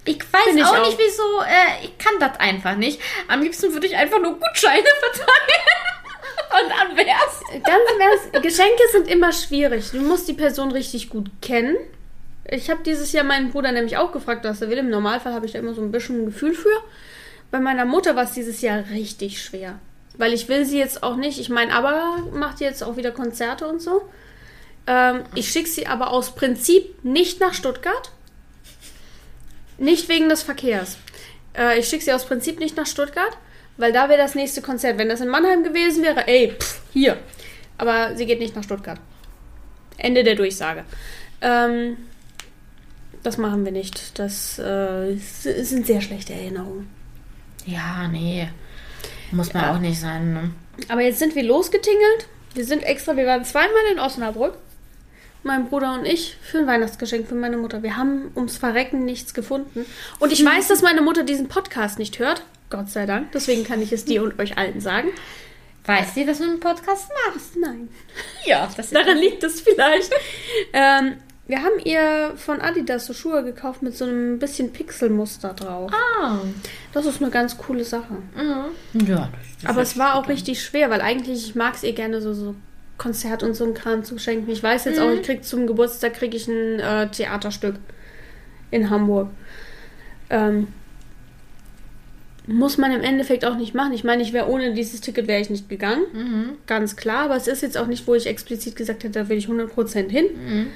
Ich weiß ich auch, auch. nicht, wieso, äh, ich kann das einfach nicht. Am liebsten würde ich einfach nur Gutscheine verteilen. Und dann wär's. Ganz im Ernst, Geschenke sind immer schwierig. Du musst die Person richtig gut kennen. Ich habe dieses Jahr meinen Bruder nämlich auch gefragt, was er will. Im Normalfall habe ich da immer so ein bisschen ein Gefühl für. Bei meiner Mutter war es dieses Jahr richtig schwer. Weil ich will sie jetzt auch nicht. Ich meine, aber macht jetzt auch wieder Konzerte und so. Ähm, ich schicke sie aber aus Prinzip nicht nach Stuttgart. Nicht wegen des Verkehrs. Äh, ich schicke sie aus Prinzip nicht nach Stuttgart, weil da wäre das nächste Konzert. Wenn das in Mannheim gewesen wäre, ey, pff, hier. Aber sie geht nicht nach Stuttgart. Ende der Durchsage. Ähm, das machen wir nicht. Das äh, sind sehr schlechte Erinnerungen. Ja, nee. Muss man auch nicht sein, ne? Aber jetzt sind wir losgetingelt. Wir sind extra, wir waren zweimal in Osnabrück. Mein Bruder und ich für ein Weihnachtsgeschenk für meine Mutter. Wir haben ums Verrecken nichts gefunden. Und ich weiß, dass meine Mutter diesen Podcast nicht hört. Gott sei Dank. Deswegen kann ich es dir und euch allen sagen. Weißt du, dass du einen Podcast machst? Nein. Ja, das ist Daran liegt es vielleicht. ähm, wir haben ihr von Adidas so Schuhe gekauft mit so einem bisschen Pixelmuster drauf. Ah. Das ist eine ganz coole Sache. Mhm. Ja, das, das Aber es war auch richtig schwer, weil eigentlich ich mag es ihr gerne so, so Konzert und so ein Kram zu schenken. Ich weiß jetzt auch, ich krieg zum Geburtstag krieg ich ein äh, Theaterstück in Hamburg. Ähm, muss man im Endeffekt auch nicht machen. Ich meine, ich wäre ohne dieses Ticket wäre ich nicht gegangen. Mhm. Ganz klar, aber es ist jetzt auch nicht, wo ich explizit gesagt hätte, da will ich 100% hin. Mhm.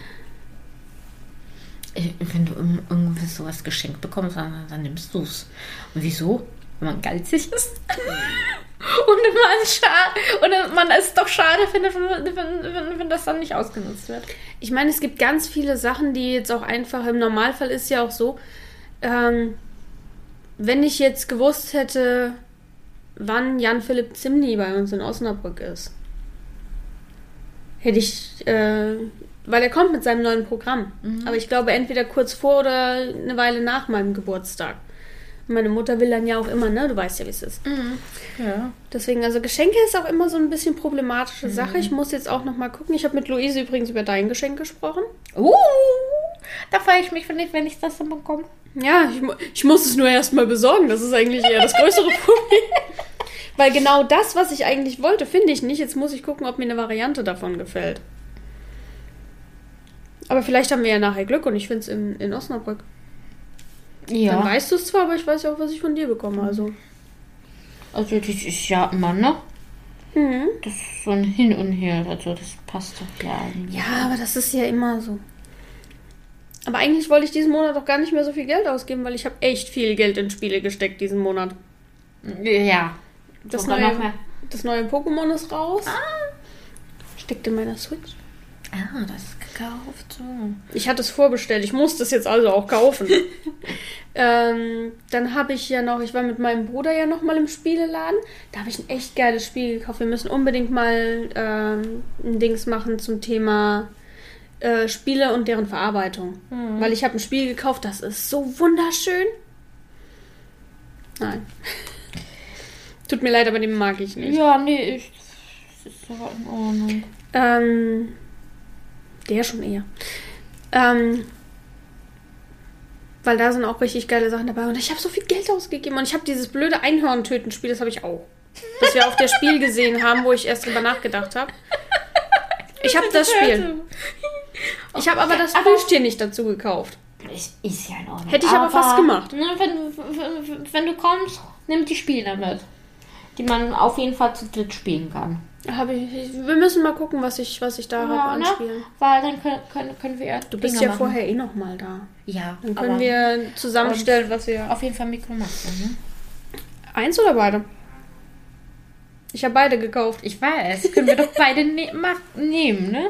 Äh, Wenn du irg- irgendwie sowas geschenkt bekommst, dann, dann nimmst du es. Und wieso? Wenn man geizig ist. und man, und man es doch schade findet, wenn, wenn, wenn, das dann nicht ausgenutzt wird. Ich meine, es gibt ganz viele Sachen, die jetzt auch einfach im Normalfall ist ja auch so, ähm, wenn ich jetzt gewusst hätte, wann Jan-Philipp Zimny bei uns in Osnabrück ist, hätte ich, äh, weil er kommt mit seinem neuen Programm. Aber ich glaube, entweder kurz vor oder eine Weile nach meinem Geburtstag. Meine Mutter will dann ja auch immer, ne? Du weißt ja, wie es ist. Ja. Deswegen, also Geschenke ist auch immer so ein bisschen problematische Sache. Ich muss jetzt auch noch mal gucken. Ich habe mit Luise übrigens über dein Geschenk gesprochen. Uh, da freue ich mich, wenn ich, wenn ich das dann bekomme. Ja, ich, ich muss es nur erstmal besorgen. Das ist eigentlich eher das größere Problem. Weil genau das, was ich eigentlich wollte, finde ich nicht. Jetzt muss ich gucken, ob mir eine Variante davon gefällt. Aber vielleicht haben wir ja nachher Glück und ich finde es in, in Osnabrück. Dann Ja. weißt du es zwar, aber ich weiß ja auch, was ich von dir bekomme. Also. Also, das ist ja immer, ne? Mhm. Das ist so ein Hin und Her. Also, das passt doch ja eigentlich. Ja, aber das ist ja immer so. Aber eigentlich wollte ich diesen Monat auch gar nicht mehr so viel Geld ausgeben, weil ich habe echt viel Geld in Spiele gesteckt diesen Monat. Ja. Das Sogar neue, noch das neue Pokémon ist raus. Steckt in meiner Switch. Ah, das ist gekauft. So. Ich hatte es vorbestellt. Ich muss das jetzt also auch kaufen. ähm, dann habe ich ja noch, ich war mit meinem Bruder ja noch mal im Spieleladen. Da habe ich ein echt geiles Spiel gekauft. Wir müssen unbedingt mal ähm, ein Dings machen zum Thema äh, Spiele und deren Verarbeitung. Weil ich habe ein Spiel gekauft, das ist so wunderschön. Nein. Tut mir leid, aber den mag ich nicht. Ja, nee, ich, das ist ja in Ordnung. Ähm, der schon eher. Ähm, Weil da sind auch richtig geile Sachen dabei. Und ich habe so viel Geld ausgegeben. Und ich habe dieses blöde Einhorn-Töten-Spiel, das habe ich auch. Das wir auf der Spiel gesehen haben, wo ich erst drüber nachgedacht habe. Ich habe das Spiel. Ich habe aber das Plüschtier nicht dazu gekauft. Ist, ist ja in Ordnung. Hätte ich aber fast gemacht. Ne, wenn, wenn, wenn du kommst, nimm die Spiele mit. Die man auf jeden Fall zu dritt spielen kann. Hab ich, ich, wir müssen mal gucken, was ich, was ich da habe an ne? Spielen. Weil dann können, können, können wir ja Du bist ja vorher eh noch mal da. Ja, Dann können wir zusammenstellen, was wir... auf jeden Fall Mikromaster, ne? Eins oder beide? Ich habe beide gekauft. Ich weiß. Können wir doch beide ne nehmen, ne?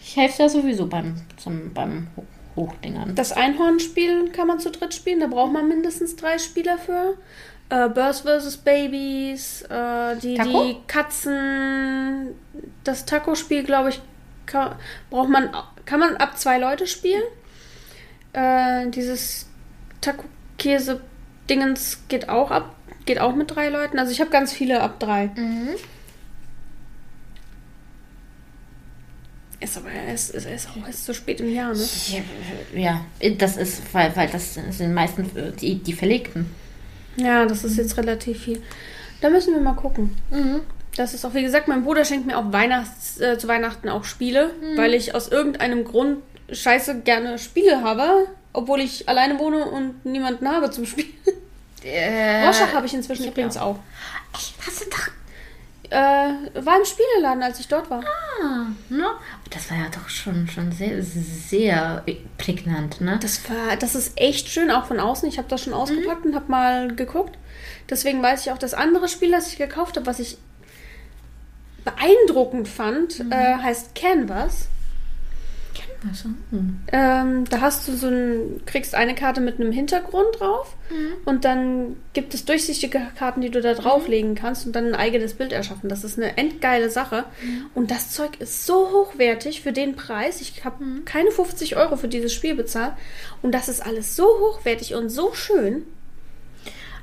Ich helfe ja sowieso beim, zum, beim Ho- Hochdingern. Das Einhornspiel kann man zu dritt spielen. Da braucht man mindestens drei Spieler für. Äh, Birds vs. Babies, äh, die, die Katzen. Das Taco-Spiel, glaube ich, kann, braucht man, kann man ab zwei Leute spielen. Äh, dieses Taco-Käse-Dingens geht auch ab, geht auch mit drei Leuten. Also ich habe ganz viele ab drei. Mhm. Ist aber es ist, ist auch erst so spät im Jahr, ne? Ja, das ist, weil, weil das sind meistens äh, die, die Verlegten. Ja, das ist jetzt relativ viel. Da müssen wir mal gucken. Mhm. Das ist auch, wie gesagt, mein Bruder schenkt mir auch Weihnachts, äh, zu Weihnachten auch Spiele, Mhm. weil ich aus irgendeinem Grund scheiße gerne Spiele habe, obwohl ich alleine wohne und niemanden habe zum Spielen. Äh, Rorschach habe ich inzwischen ich übrigens ja auch. Ich hast du doch. Äh, war im Spieleladen, als ich dort war. Ah, ne? Das war ja doch schon, schon sehr, sehr prägnant, ne? Das war, das ist echt schön, auch von außen. Ich habe das schon ausgepackt und habe mal geguckt. Deswegen weiß ich auch, das andere Spiel, das ich gekauft habe, was ich beeindruckend fand, äh, heißt Canvas. Hm. Ähm, da hast du so ein, kriegst eine Karte mit einem Hintergrund drauf und dann gibt es durchsichtige Karten, die du da drauflegen kannst und dann ein eigenes Bild erschaffen. Das ist eine endgeile Sache. Und das Zeug ist so hochwertig für den Preis. Ich habe keine 50 Euro für dieses Spiel bezahlt. Und das ist alles so hochwertig und so schön.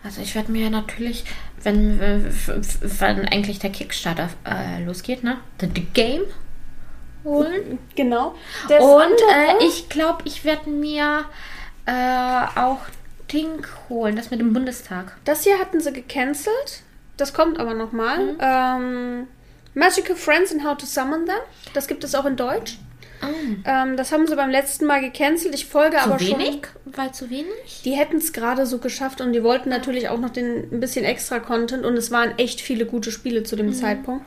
Also ich werde mir natürlich, wenn, äh, wenn eigentlich der Kickstarter äh, losgeht, ne? The, the Game holen. Genau. Das Und äh, ich glaube, ich werde mir äh, auch Ding holen, das mit dem Bundestag. Das hier hatten sie gecancelt. Das kommt aber nochmal. Mhm. Ähm, Magical Friends and How to Summon Them. Das gibt es auch in Deutsch. Ähm, das haben sie beim letzten Mal gecancelt. Ich folge Zu aber wenig? schon. Weil zu wenig? Die hätten es gerade so geschafft und die wollten natürlich auch noch den, ein bisschen extra Content und es waren echt viele gute Spiele zu dem Mhm. Zeitpunkt.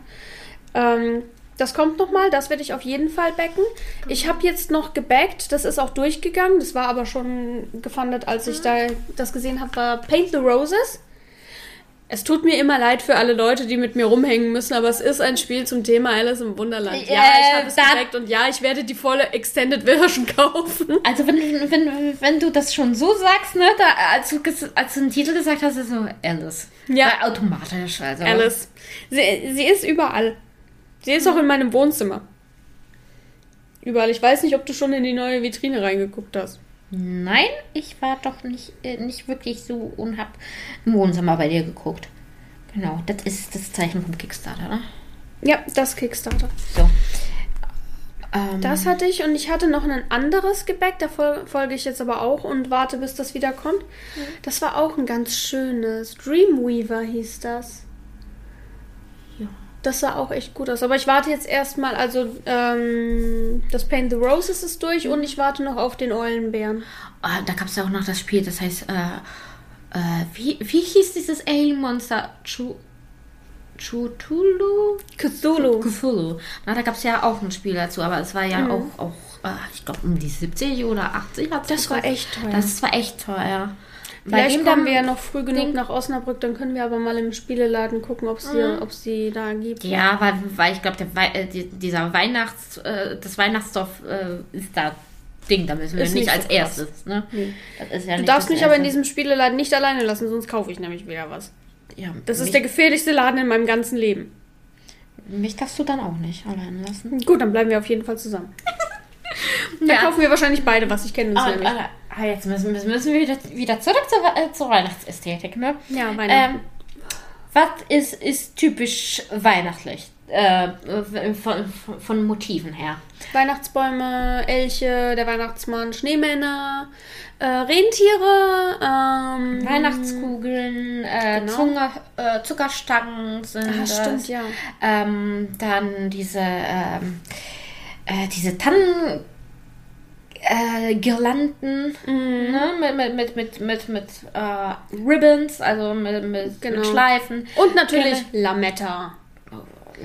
Ähm, das kommt nochmal, das werde ich auf jeden Fall backen. Ich habe jetzt noch gebackt, das ist auch durchgegangen, das war aber schon gefundet, als ich da das gesehen habe, war Paint the Roses. Es tut mir immer leid für alle Leute, die mit mir rumhängen müssen, aber es ist ein Spiel zum Thema Alice im Wunderland. Ja, ich habe es Äh, gebackt und ja, ich werde die volle Extended Version kaufen. Also wenn, du- wenn, wenn du das schon so sagst, ne, da, als, du, als du den Titel gesagt hast, ist so Alice. Ja. Weil automatisch. Also. Alice. Sie, sie ist überall. Sie ist auch in meinem Wohnzimmer. Überall. Ich weiß nicht, ob du schon in die neue Vitrine reingeguckt hast. Nein, ich war doch nicht, äh, nicht wirklich so und hab im Wohnzimmer bei dir geguckt. Genau, das ist das Zeichen vom Kickstarter, ne? Ja, das Kickstarter. So. Ähm, Das hatte ich und ich hatte noch ein anderes Gebäck, da fol folge ich jetzt aber auch und warte, bis das wieder kommt. Das war auch ein ganz schönes. Dreamweaver hieß das. Das sah auch echt gut aus. Aber ich warte jetzt erstmal, also ähm, das Paint the Roses ist durch und ich warte noch auf den Eulenbären. ah, da gab es ja auch noch das Spiel, das heißt, äh, äh, wie, wie hieß dieses Alien-Monster? Chu Chutulu? Cthulhu. Cthulhu. Na, da gab es ja auch ein Spiel dazu, aber es war ja Mhm. auch, auch äh, ich glaube, um die 70 oder 80 hat Das war echt teuer. Das war echt teuer. Bei Vielleicht dem kommen dann- wir ja noch früh genug nach Osnabrück, dann können wir aber mal im Spieleladen gucken, ob es die, Mhm. die da gibt. Ja, weil, weil ich glaube, der Wei äh, die, dieser Weihnachts, äh, das Weihnachtsdorf äh, ist da Ding, da müssen wir nicht, nicht so als krass. erstes. Ne? Ist ja Du darfst mich aber in diesem Spieleladen nicht alleine lassen, sonst kaufe ich nämlich wieder was. Ja, Das ist der gefährlichste Laden in meinem ganzen Leben. mich darfst du dann auch nicht allein lassen. Gut, dann bleiben wir auf jeden Fall zusammen. Da Ja. kaufen wir wahrscheinlich beide was. Ich kenne uns Ah, nämlich. Ah, jetzt müssen, müssen wir wieder, wieder zurück zur, äh, zur Weihnachtsästhetik, ne? Ja, Weihnachten. Ähm, was ist, ist typisch weihnachtlich? äh, von, von, Motiven her. Weihnachtsbäume, Elche, der Weihnachtsmann, Schneemänner, äh, Rentiere, ähm, Weihnachtskugeln, äh, Genau. Zunge, äh, Zuckerstangen sind das. stimmt, ja. Ähm, dann diese, ähm, äh, diese Tannen. Äh, Girlanden Mhm. ne? mit, mit, mit, mit, mit, mit äh, Ribbons, also mit, mit, Genau. mit Schleifen. Und natürlich Lametta.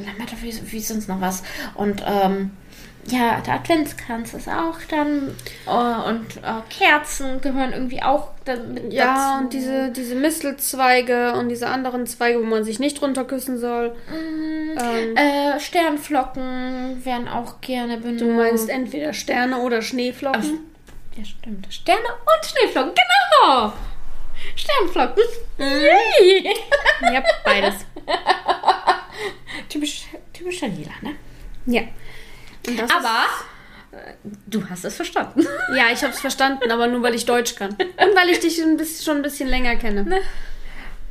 Lametta, wie, wie sonst noch was. Und ähm, ja, der Adventskranz ist auch dann. Äh, und äh, Kerzen gehören irgendwie auch dann mit Ja, dazu. und diese, diese Mistelzweige und diese anderen Zweige, wo man sich nicht drunter küssen soll. Ähm, Äh, Sternflocken werden auch gerne benutzt. du meinst entweder Sterne oder Schneeflocken? Ja, stimmt. Sterne und Schneeflocken, genau! Sternflocken. Yay! Ja, beides. typisch, typischer Lila, ne? Ja. Aber du hast es verstanden. Ja, ich habe es verstanden, aber nur weil ich Deutsch kann. Und weil ich dich ein bisschen, schon ein bisschen länger kenne.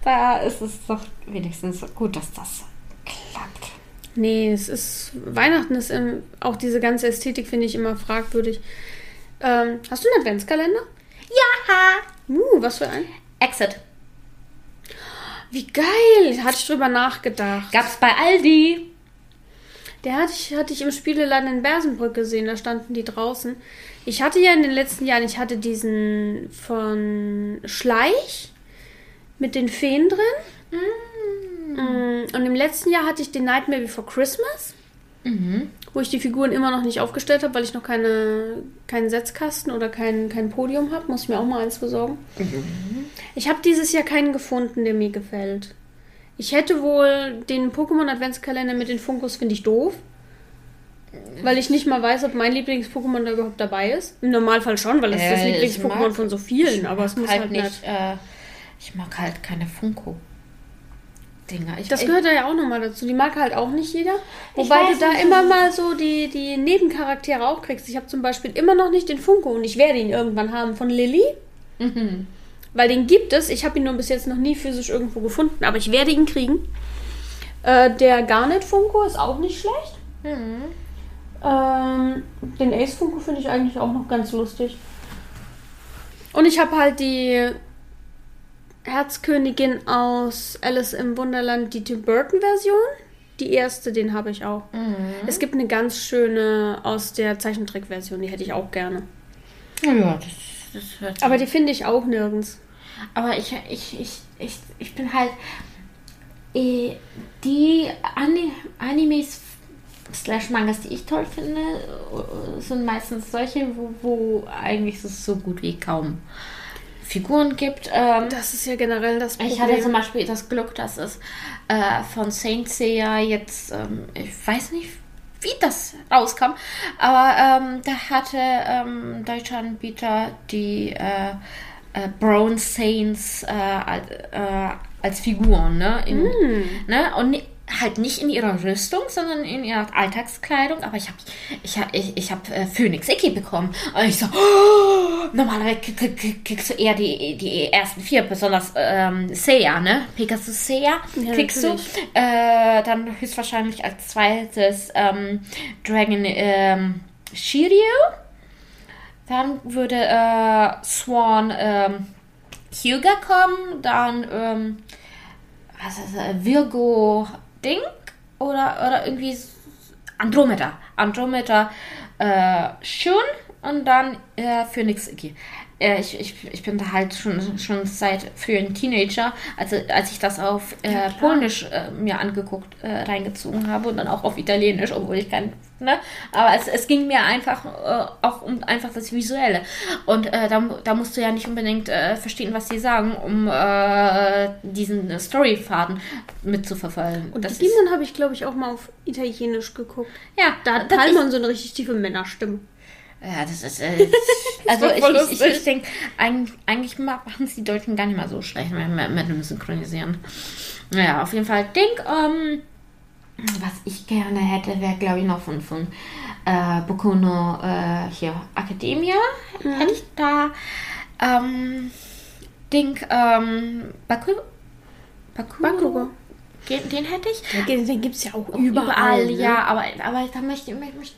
Da ist es doch wenigstens gut, dass das klappt. Nee, es ist. Weihnachten ist im, auch diese ganze Ästhetik, finde ich immer fragwürdig. Ähm, hast du einen Adventskalender? Ja! Uh, was für ein? Exit. Wie geil! Hatte ich drüber nachgedacht. Gab's bei Aldi. Der hatte ich, hatte ich im Spieleladen in Bersenbrück gesehen, da standen die draußen. Ich hatte ja in den letzten Jahren, ich hatte diesen von Schleich mit den Feen drin. Mm, Und im letzten Jahr hatte ich den Nightmare Before Christmas, Mhm. wo ich die Figuren immer noch nicht aufgestellt habe, weil ich noch keine, keinen Setzkasten oder kein, kein Podium habe. Muss ich mir auch mal eins besorgen. Ich habe dieses Jahr keinen gefunden, der mir gefällt. Ich hätte wohl den Pokémon Adventskalender mit den Funkos, finde ich doof. Weil ich nicht mal weiß, ob mein Lieblings-Pokémon da überhaupt dabei ist. Im Normalfall schon, weil es ist das Äh, Lieblings-Pokémon von so vielen, aber es muss halt, halt, nicht. nicht. Äh, ich mag halt keine Funko. Dinger. Ich, Das gehört da ja auch nochmal dazu. Die mag halt auch nicht jeder. Wobei du da immer mal so die, die Nebencharaktere auch kriegst. Ich habe zum Beispiel immer noch nicht den Funko und ich werde ihn irgendwann haben von Lilly. Mhm. Weil den gibt es. Ich habe ihn nur bis jetzt noch nie physisch irgendwo gefunden, aber ich werde ihn kriegen. Äh, der Garnet Funko ist auch nicht schlecht. Mhm. Ähm, den Ace Funko finde ich eigentlich auch noch ganz lustig. Und ich habe halt die Herzkönigin aus Alice im Wunderland, die Tim Burton Version. Die erste, den habe ich auch. Mhm. Es gibt eine ganz schöne aus der Zeichentrickversion, die hätte ich auch gerne. Ja, das, das hört Aber die finde ich auch nirgends. Aber ich, ich, ich, ich, ich bin halt. eh, Die Ani Animes slash Mangas, die ich toll finde, äh, sind meistens solche, wo, wo eigentlich es so gut wie kaum Figuren gibt. Ähm, Das ist ja generell das Problem. ich hatte zum Beispiel das Glück, dass es äh, von Saint Seiya jetzt, ähm, ich weiß nicht, wie das rauskam, aber ähm, da hatte ähm, ein deutscher Anbieter die äh, äh, Brown Saints äh, als, äh, als Figuren, ne? In, ne? Und halt nicht in ihrer Rüstung, sondern in ihrer Alltagskleidung. Aber ich habe ich hab, ich, ich hab, äh, Phoenix Icky bekommen. Und ich so, oh, normalerweise krieg- krieg- krieg- kriegst du eher die, die ersten vier, besonders ähm, Seiya, ne? Pegasus Seiya Ja, kriegst natürlich. du. Äh, dann höchstwahrscheinlich als zweites ähm, Dragon ähm, Shiryu. Dann würde äh, Swan ähm, Hyuga kommen. Dann ähm, was ist das, Virgo Ding oder, oder irgendwie Andromeda. Andromeda äh, Shun und dann äh, Phoenix Iggy. Äh, ich, ich, ich bin da halt schon, schon seit frühen Teenager, also als ich das auf äh, Polnisch äh, mir angeguckt, äh, reingezogen habe und dann auch auf Italienisch, obwohl ich kein, ne? Aber es, es ging mir einfach äh, auch um einfach das Visuelle. Und äh, da, da musst du ja nicht unbedingt äh, verstehen, was sie sagen, um äh, diesen Storyfaden mitzuverfolgen. Und das die Demon habe ich, glaube ich, auch mal auf Italienisch geguckt. ja, Da hat Palmon so eine richtig tiefe Männerstimme. Ja, das ist. Äh, also ich, ich, ich, ich denke, eigentlich, eigentlich machen es die Deutschen gar nicht mal so schlecht mit, mit, mit dem Synchronisieren. Naja, auf jeden Fall. Denk, ähm, was ich gerne hätte, wäre, glaube ich, noch von, von äh, Boku no äh, hier Academia. Hätte ich da. Ähm, Denk, ähm, Baku, Baku, Bakugo. Den, den hätte ich. Den, den gibt es ja auch Überall, überall. ne? ja, aber, aber da möchte ich, möchte,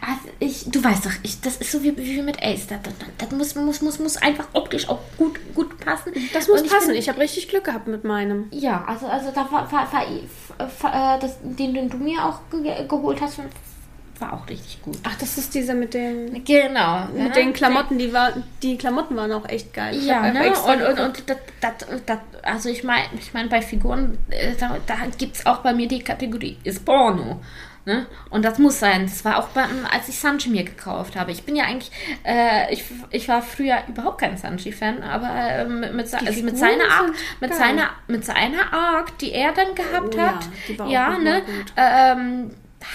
also ich, du weißt doch, ich, das ist so wie, wie mit Ace. Das, das, muss, muss, muss, muss einfach optisch auch gut, gut passen. Das muss ich passen. bin- ich habe richtig Glück gehabt mit meinem. Ja, also, also da war, war, war, war äh, das, den, den du mir auch ge geholt hast, war auch richtig gut. Ach, das ist dieser mit dem. Genau. Mit den Klamotten, die, war, die Klamotten waren auch echt geil. Ich Ja, ne? Und, und, und das, das, das, also ich meine, ich mein, bei Figuren, äh, da, da gibt es auch bei mir die Kategorie ist Porno. Ne? Und das muss sein. Das war auch beim, als ich Sanji mir gekauft habe. Ich bin ja eigentlich, äh, ich, ich war früher überhaupt kein Sanji-Fan, aber äh, mit, mit, also mit seiner sind mit geil. seiner, mit seiner Arc, die er dann gehabt Oh ja, hat, die war auch ja, noch ne, ähm,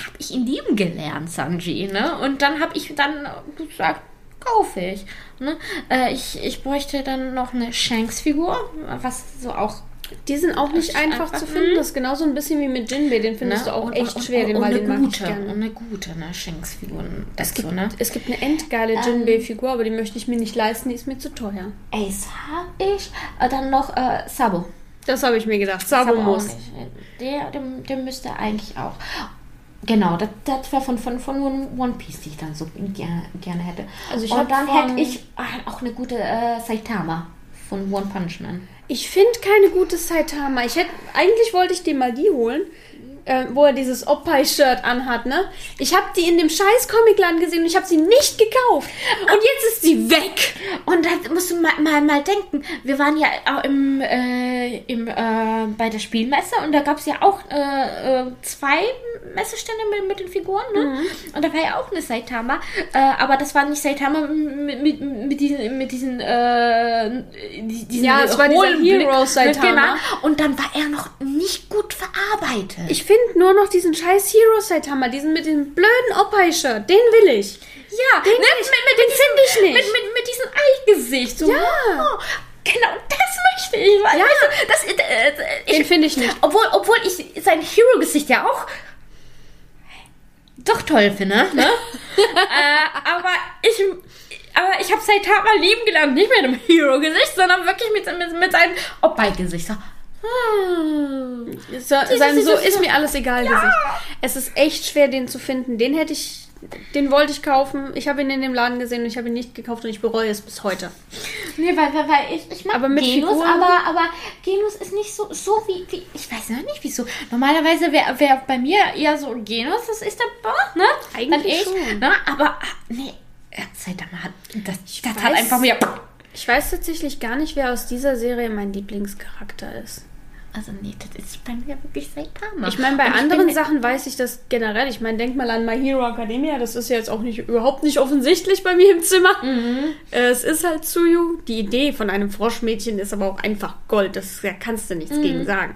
habe ich ihn lieben gelernt, Sanji, ne? Und dann habe ich dann gesagt, kaufe ich. Ne? Äh, ich. Ich bräuchte dann noch eine Shanks-Figur, was so auch. Die sind auch nicht einfach, einfach- zu finden. Mhm. Das ist genauso ein bisschen wie mit Jinbei. Den findest ne? du auch Und- echt und, schwer. Den, und weil eine den mag ich gute, gerne. und eine gute, ne? Shanks-Figur Es gibt, ne? es gibt eine endgeile Jinbei-Figur, aber die möchte ich mir nicht leisten, die ist mir zu teuer. Ace habe ich. Äh, dann noch äh, Sabo. Das habe ich mir gedacht. Sabo Sabo muss. Der, der, der müsste eigentlich auch. Genau, das, das wäre von, von, von One- Piece, die ich dann so gerne, gerne hätte. Also ich Und dann hätte ich ah, auch eine gute äh, Saitama von One Punch Man. Ich finde keine gute Saitama. Ich hätte, eigentlich wollte ich dir mal die holen, äh, wo er dieses Oppai-Shirt anhat, ne? Ich habe die in dem scheiß Comicladen gesehen und ich habe sie nicht gekauft. Und jetzt ist sie weg. Und da musst du mal, mal, mal denken, wir waren ja auch im, äh, im, äh, bei der Spielmesse und da gab es ja auch äh, äh, zwei Messestände mit, mit den Figuren, ne? Und da war ja auch eine Saitama, äh, aber das war nicht Saitama mit, mit, mit diesen, mit diesen, äh, diesen Ja, es war dieser. Hero Saitama. Genau. Und dann war er noch nicht gut verarbeitet. Ich finde nur noch diesen scheiß Hero Saitama, diesen mit dem blöden Oppai-Shirt. Den will ich. ja, den ne, ich- mit, mit, den diesem- find ich nicht. Mit, mit, mit diesem Eigesicht. So. Ja. Oh, genau, das möchte ich. Ja. du, das, äh, äh, Den finde ich nicht. Obwohl, obwohl ich sein Hero-Gesicht ja auch doch toll finde, ne? äh, aber ich, aber ich habe Saitama lieben gelernt, nicht mit einem Hero-Gesicht, sondern wirklich mit, mit, mit seinem Oppai-Gesicht. So, hm. So, sein so ist mir alles egal Gesicht. Es ist echt schwer, den zu finden. Den hätte ich, den wollte ich kaufen. Ich habe ihn in dem Laden gesehen und ich habe ihn nicht gekauft und ich bereue es bis heute. Nee, weil, weil, weil ich, ich mag Aber mit Genus, Figuren- aber, aber Genus ist nicht so, so wie, wie, ich weiß noch nicht wieso. Normalerweise wäre wär bei mir eher so Genus, das ist der, Boah, ne? Eigentlich ich, schon. Ne? Aber, ah, nee, ja, Saitama hat, das, das weiß- hat einfach mir, Ich weiß tatsächlich gar nicht, wer aus dieser Serie mein Lieblingscharakter ist. Also nee, das ist bei mir wirklich Saitama. Ich meine, bei Und anderen bin- Sachen weiß ich das generell. Ich meine, denk mal an My Hero Academia. Das ist ja jetzt auch nicht überhaupt nicht offensichtlich bei mir im Zimmer. Äh, Es ist halt Tsuyu. Die Idee von einem Froschmädchen ist aber auch einfach Gold. Das da kannst du nichts gegen sagen.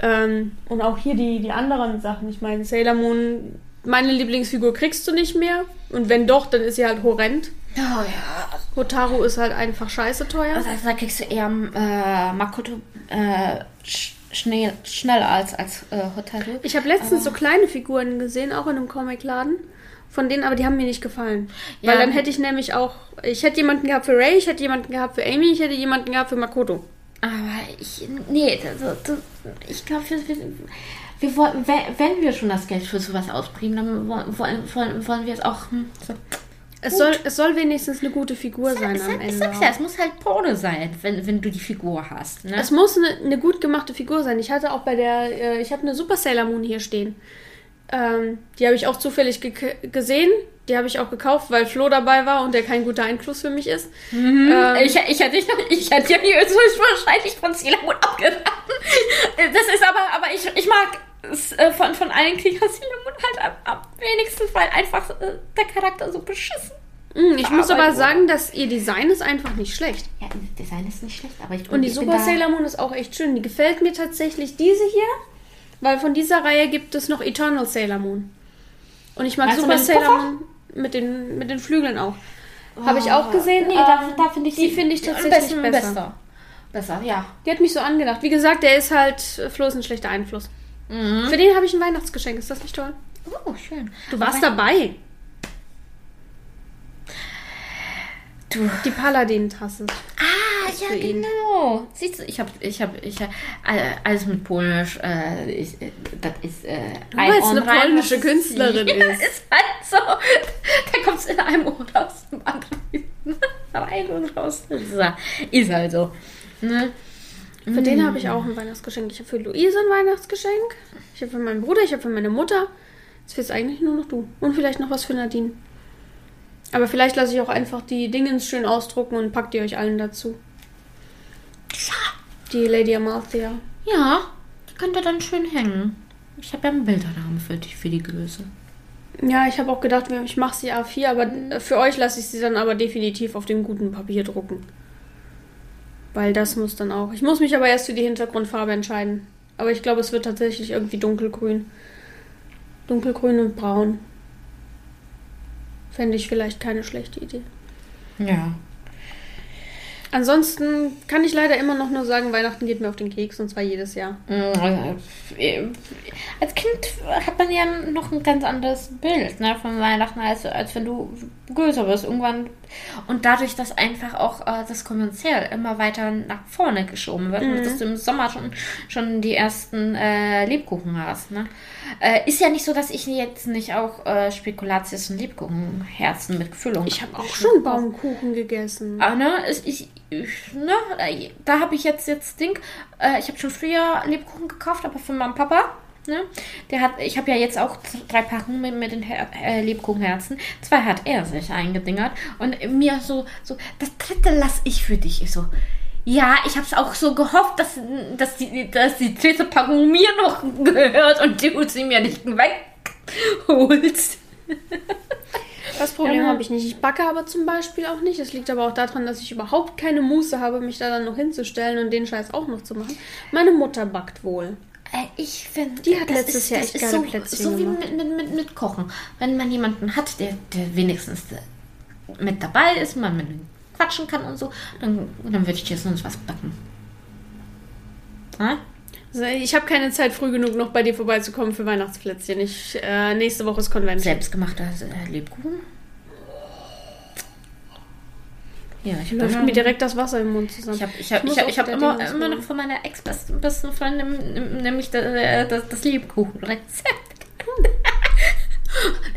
Ähm, und auch hier die, die anderen Sachen. Ich meine, Sailor Moon, meine Lieblingsfigur kriegst du nicht mehr. Und wenn doch, dann ist sie halt horrend. Oh ja, Hotaru ist halt einfach scheiße teuer. also da kriegst du eher äh, Makoto äh, sch schnell, schneller als, als äh, Hotaru. Ich habe letztens so kleine Figuren gesehen, auch in einem Comicladen. Von denen, aber die haben mir nicht gefallen. Ja. Weil dann hätte ich nämlich auch. Ich hätte jemanden gehabt für Ray, ich hätte jemanden gehabt für Amy, ich hätte jemanden gehabt für Makoto. Aber ich, nee, also, ich glaube, wir, wir, wollen, wenn, wir schon das Geld für sowas ausbringen, dann wollen, wollen, wollen, wir es auch. Hm, so. Es soll, es soll wenigstens eine gute Figur sein Ich, am sag, ich Ende. sag's ja, es muss halt Porno sein, wenn, wenn du die Figur hast. Ne? Es muss eine, eine gut gemachte Figur sein. Ich hatte auch bei der, äh, ich habe eine Super Sailor Moon hier stehen. Ähm, die habe ich auch zufällig ge gesehen. Die habe ich auch gekauft, weil Flo dabei war und der kein guter Einfluss für mich ist. Ähm, ich, ich hätte ich hätte ja die wahrscheinlich von Sailor Moon abgeraten. Das ist aber, aber ich, ich mag von, von allen Kriegern Sailor Moon halt am, am wenigsten, weil einfach äh, der Charakter so beschissen. mh, ich muss aber sagen, dass ihr Design ist einfach nicht schlecht. Ja, das Design ist nicht schlecht, aber ich Und die ich Super Sailor Moon ist auch echt schön. Die gefällt mir tatsächlich diese hier, weil von dieser Reihe gibt es noch Eternal Sailor Moon. Und ich mag Super Sailor? Moon mit den, mit den Flügeln auch. Habe ich auch gesehen. Nee, da, ähm, da finde ich die sie finde ich tatsächlich besser. besser. Besser, ja. Die hat mich so angedacht. Wie gesagt, der ist halt, äh, Flo ist ein schlechter Einfluss. Mhm. Für den habe ich ein Weihnachtsgeschenk. Ist das nicht toll? Oh, schön. Du warst Aber- dabei. Du. Die Paladin-Tasse. Ah, ist ja, ihn. genau. Siehst du, ich habe, ich habe, ich hab, alles mit Polnisch. Äh, ich, äh, das ist äh, Weil es eine Ohr rein, polnische Künstlerin ja, ist. ist halt so. Da kommt es in einem Ohr raus, im anderen rein und raus. Das ist, ja- ist halt so. Ne? Für den habe ich auch ein Weihnachtsgeschenk. Ich habe für Luise ein Weihnachtsgeschenk. Ich habe für meinen Bruder, ich habe für meine Mutter. Jetzt fehlt eigentlich nur noch du. Und vielleicht noch was für Nadine. Aber vielleicht lasse ich auch einfach die Dingens schön ausdrucken und pack die euch allen dazu. Die Lady Amalthea. Ja, die könnt ihr dann schön hängen. Ich habe ja einen Bilderrahmen für die, für die Größe. Ja, ich habe auch gedacht, ich mache sie A4, aber für euch lasse ich sie dann aber definitiv auf dem guten Papier drucken. Weil das muss dann auch. Ich muss mich aber erst für die Hintergrundfarbe entscheiden. Aber ich glaube, es wird tatsächlich irgendwie dunkelgrün. Dunkelgrün und braun. Fände ich vielleicht keine schlechte Idee. Ja. Ansonsten kann ich leider immer noch nur sagen, Weihnachten geht mir auf den Keks und zwar jedes Jahr. Äh, Als Kind hat man ja noch ein ganz anderes Bild ne, von Weihnachten, als, als wenn du größer bist. Irgendwann. Und dadurch, dass einfach auch äh, das kommerziell immer weiter nach vorne geschoben wird, und dass du im Sommer schon, schon die ersten äh, Lebkuchen hast. Ne? Äh, ist ja nicht so, dass ich jetzt nicht auch äh, Spekulatius und Lebkuchenherzen mit Füllung. Ich habe auch schon Baumkuchen gegessen. Ah, ne, ist, ich, ich, ne, äh, da habe ich jetzt jetzt Ding. Äh, ich habe schon früher Lebkuchen gekauft, aber für meinen Papa. Ne, der hat, ich habe ja jetzt auch drei Packungen mit, mit den Her äh, Lebkuchenherzen. Zwei hat er sich eingedingert und mir so, so, das dritte lass ich für dich. Ich so, ja, ich habe es auch so gehofft, dass, dass, die, dass die dritte Packung mir noch gehört und du sie mir nicht wegholst. Das Problem Ja. habe ich nicht. Ich backe aber zum Beispiel auch nicht. Das liegt aber auch daran, dass ich überhaupt keine Muße habe, mich da dann noch hinzustellen und den Scheiß auch noch zu machen. Meine Mutter backt wohl. Äh, Ich finde, Die hat letztes ist, Jahr echt geile so, Plätzchen so wie gemacht. mit, mit, mit, mit Kochen. Wenn man jemanden hat, der, der wenigstens äh, mit dabei ist, man mit quatschen kann und so, dann, dann würde ich dir sonst was backen. Ha? Also ich habe keine Zeit, früh genug noch bei dir vorbeizukommen für Weihnachtsplätzchen. Ich, äh, nächste Woche ist Convention. Selbstgemachter äh, Lebkuchen? Ja, ich habe Läuft mir direkt das Wasser im Mund zusammen. Ich habe ich hab, ich hab, ich hab immer, immer noch von meiner ex-besten besten Freundin, nämlich das, das, das Lebkuchenrezept.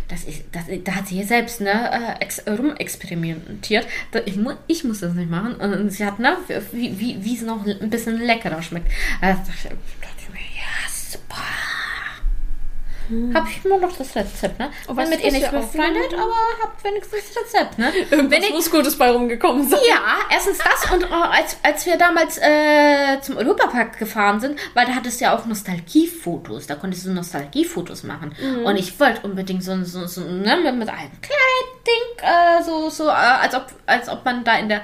Das ist, das, da hat sie hier selbst ne, äh, ex, rumexperimentiert. Ich, mu, ich muss das nicht machen. Und sie hat, ne, wie, wie, wie es noch ein bisschen leckerer schmeckt. Da dachte ich mir, ja, super. Habe ich immer noch das Rezept, ne? Oh, Bin mit ihr nicht befreundet, aber hab wenigstens das Rezept, ne? Irgendwas Wenn ich- muss Gutes bei rumgekommen sein. ja, erstens das und äh, als, als wir damals äh, zum Europapark gefahren sind, weil da hattest du ja auch Nostalgiefotos, da konntest du Nostalgiefotos machen. Und ich wollte unbedingt so, so, so ne, mit, mit einem kleinen Ding, äh, so, so äh, als, ob, als ob man da in der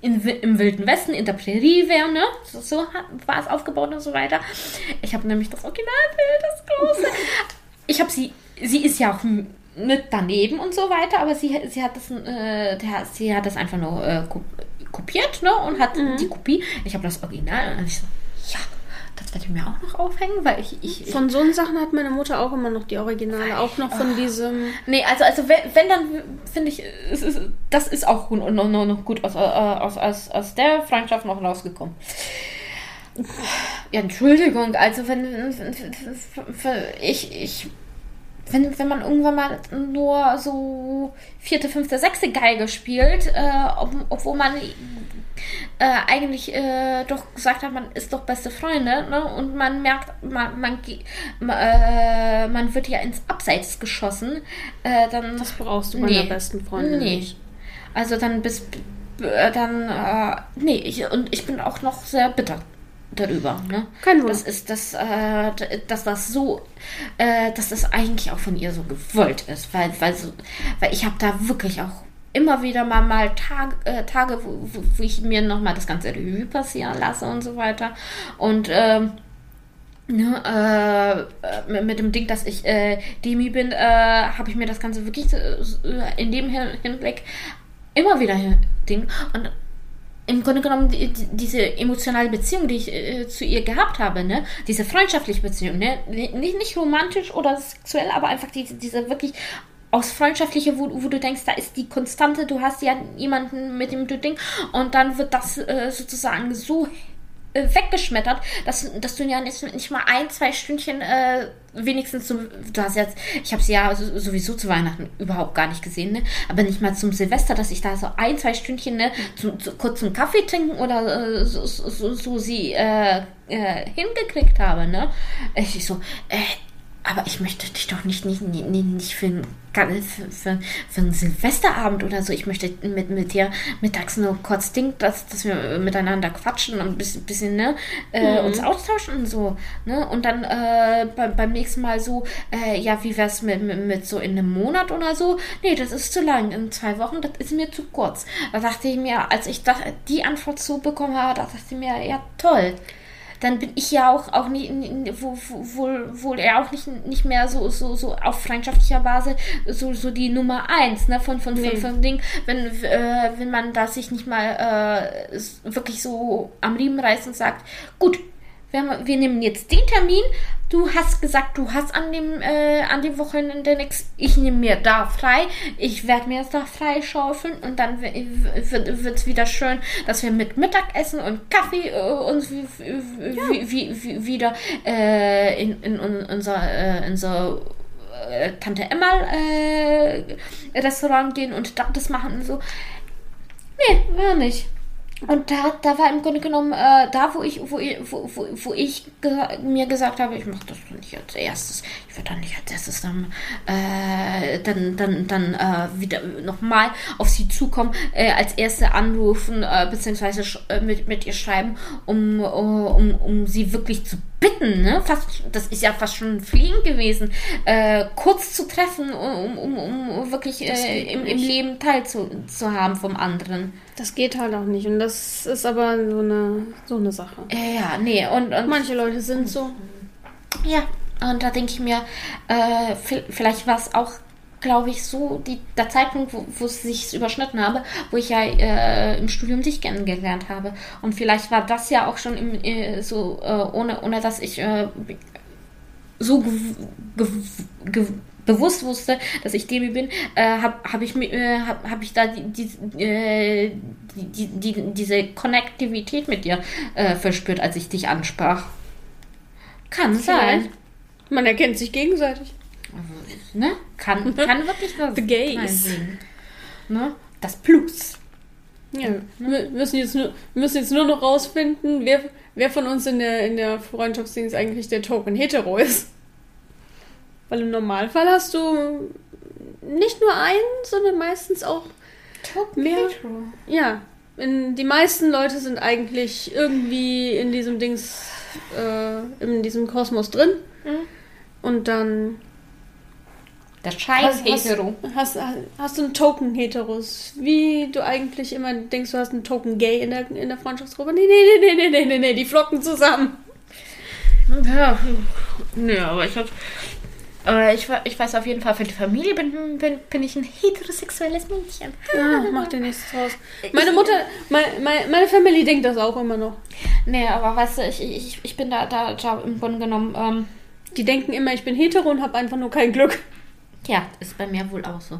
in, im Wilden Westen in der Prärie wäre, ne? So, so war es aufgebaut und so weiter. Ich habe nämlich das Originalbild, das große. Ich habe sie, sie ist ja auch mit daneben und so weiter, aber sie, sie hat das, äh, der, sie hat das einfach nur äh, ko- kopiert, ne? Und hat die Kopie. Ich habe das Original und ich so, ja, das werde ich mir auch noch aufhängen, weil ich, ich, Von so Sachen hat meine Mutter auch immer noch die Originale. Auch noch von diesem. Nee, also, also wenn, wenn dann finde ich, ist, das ist auch gut, noch, noch, noch gut aus, äh, aus, aus, aus der Freundschaft noch rausgekommen. Ja, Entschuldigung, also wenn ich, ich wenn, wenn man irgendwann mal nur so vierte, fünfte, sechste Geige spielt, äh, ob, obwohl man äh, eigentlich äh, doch gesagt hat, man ist doch beste Freunde, ne? Und man merkt, man, man, äh, man wird ja ins Abseits geschossen, äh, dann. Das brauchst du bei Nee. einer besten Freundin Nee. nicht. Also dann bis äh, dann äh, nee, ich, und ich bin auch noch sehr bitter darüber, ne? Kein Wunder. Das ist das, äh, das so, äh, dass das eigentlich auch von ihr so gewollt ist, weil, weil, so, weil ich habe da wirklich auch immer wieder mal, mal Tag, äh, Tage, wo, wo, ich mir nochmal das ganze Revue passieren lasse und so weiter. Und ähm, Ne, äh, mit, mit dem Ding, dass ich äh, Demi bin, äh, habe ich mir das Ganze wirklich äh, in dem Hin Hinblick immer wieder Ding. Und im Grunde genommen die, die, diese emotionale Beziehung, die ich äh, zu ihr gehabt habe, ne, diese freundschaftliche Beziehung, ne, nicht, nicht romantisch oder sexuell, aber einfach die, diese wirklich aus freundschaftlicher, wo, wo du denkst, da ist die Konstante, du hast ja jemanden, mit dem du denkst, und dann wird das äh, sozusagen so weggeschmettert, dass, dass du ja nicht, nicht mal ein, zwei Stündchen äh, wenigstens zum, du hast jetzt, ich habe sie ja sowieso zu Weihnachten überhaupt gar nicht gesehen, ne? aber nicht mal zum Silvester, dass ich da so ein, zwei Stündchen ne, zum, zu, kurz einen Kaffee trinken oder äh, so, so, so, sie äh, äh, hingekriegt habe. Ne? Ich so, äh, aber ich möchte dich doch nicht, nicht, nicht, nicht für, einen, für, für einen Silvesterabend oder so. Ich möchte mit, mit dir mittags nur kurz Ding, dass, dass wir miteinander quatschen und ein bisschen, bisschen ne, äh, mhm. uns austauschen und so. Ne? Und dann äh, beim, beim nächsten Mal so, äh, ja, wie wär's mit, mit, mit so in einem Monat oder so? Nee, das ist zu lang. In zwei Wochen, das ist mir zu kurz. Da dachte ich mir, als ich das, die Antwort so bekommen habe, da dachte ich mir, ja, toll dann bin ich ja auch, auch nicht, wohl, wohl er auch nicht, nicht mehr so, so, so auf freundschaftlicher Basis so, so die Nummer eins, ne, von, von, nee. von, von Ding, wenn, äh, wenn man da sich nicht mal äh, wirklich so am Riemen reißt und sagt, gut, wir, wir nehmen jetzt den Termin, du hast gesagt, du hast an dem, äh, an dem Wochenende nichts. Ich nehme mir da frei. Ich werde mir das da freischaufeln und dann wird es wieder schön, dass wir mit Mittagessen und Kaffee äh, uns ja. wie, wie, wie, wieder äh, in, in, in unser, äh, unser äh, Tante Emma äh, Restaurant gehen und das machen und so. Nee, gar nicht. Und da, da war im Grunde genommen äh, da, wo ich, wo, wo, wo, wo ich gesa mir gesagt habe, ich mache das nicht als erstes. Ich würde dann nicht als erstes dann, äh, dann, dann, dann äh, wieder nochmal auf sie zukommen, äh, als erste anrufen, äh, beziehungsweise äh, mit, mit ihr schreiben, um, um, um sie wirklich zu bitten, ne? Fast, das ist ja fast schon ein Fliegen gewesen, äh, kurz zu treffen, um, um, um wirklich äh, im, im Leben teilzuhaben vom anderen. Das geht halt auch nicht. Und das ist aber so eine, so eine Sache. Ja, nee. Und, und manche Leute sind so. Ja, und da denke ich mir, äh, vielleicht war es auch, glaube ich, so die, der Zeitpunkt, wo, wo es sich überschnitten habe, wo ich ja äh, im Studium dich kennengelernt habe. Und vielleicht war das ja auch schon im, äh, so, äh, ohne, ohne dass ich äh, so bewusst wusste, dass ich Demi bin, äh, habe hab ich, äh, hab, hab ich da die, die, äh, die, die, diese Konnektivität mit dir äh, verspürt, als ich dich ansprach. Kann Vielleicht. sein. Man erkennt sich gegenseitig. Ne? Kann, kann wirklich was The Gays. Ne? Das Plus. Ja, wir müssen jetzt nur, müssen jetzt nur noch rausfinden, wer, wer von uns in der, in der Freundschaftsdienst eigentlich der Token Hetero ist. Weil im Normalfall hast du nicht nur einen, sondern meistens auch Token mehr. Hetero. Ja, in, die meisten Leute sind eigentlich irgendwie in diesem Dings, äh, in diesem Kosmos drin. Mhm. Und dann. Der Scheiß Hetero. Hast, hast, hast, du einen Token Heteros? Wie du eigentlich immer denkst, du hast einen Token Gay in der, in der Freundschaftsgruppe. Nee, nee, nee, nee, nee, nee, nee, die flocken zusammen. Ja, nee, aber ich hab. Aber ich, ich weiß auf jeden Fall, für die Familie bin, bin, bin ich ein heterosexuelles Mädchen. Ja, mach dir nichts draus. Meine Mutter, meine, meine Familie denkt das auch immer noch. Nee, aber weißt du, ich, ich, ich bin da, da, da im Grunde genommen. Ähm, die denken immer, ich bin hetero und habe einfach nur kein Glück. Ja, ist bei mir wohl auch so.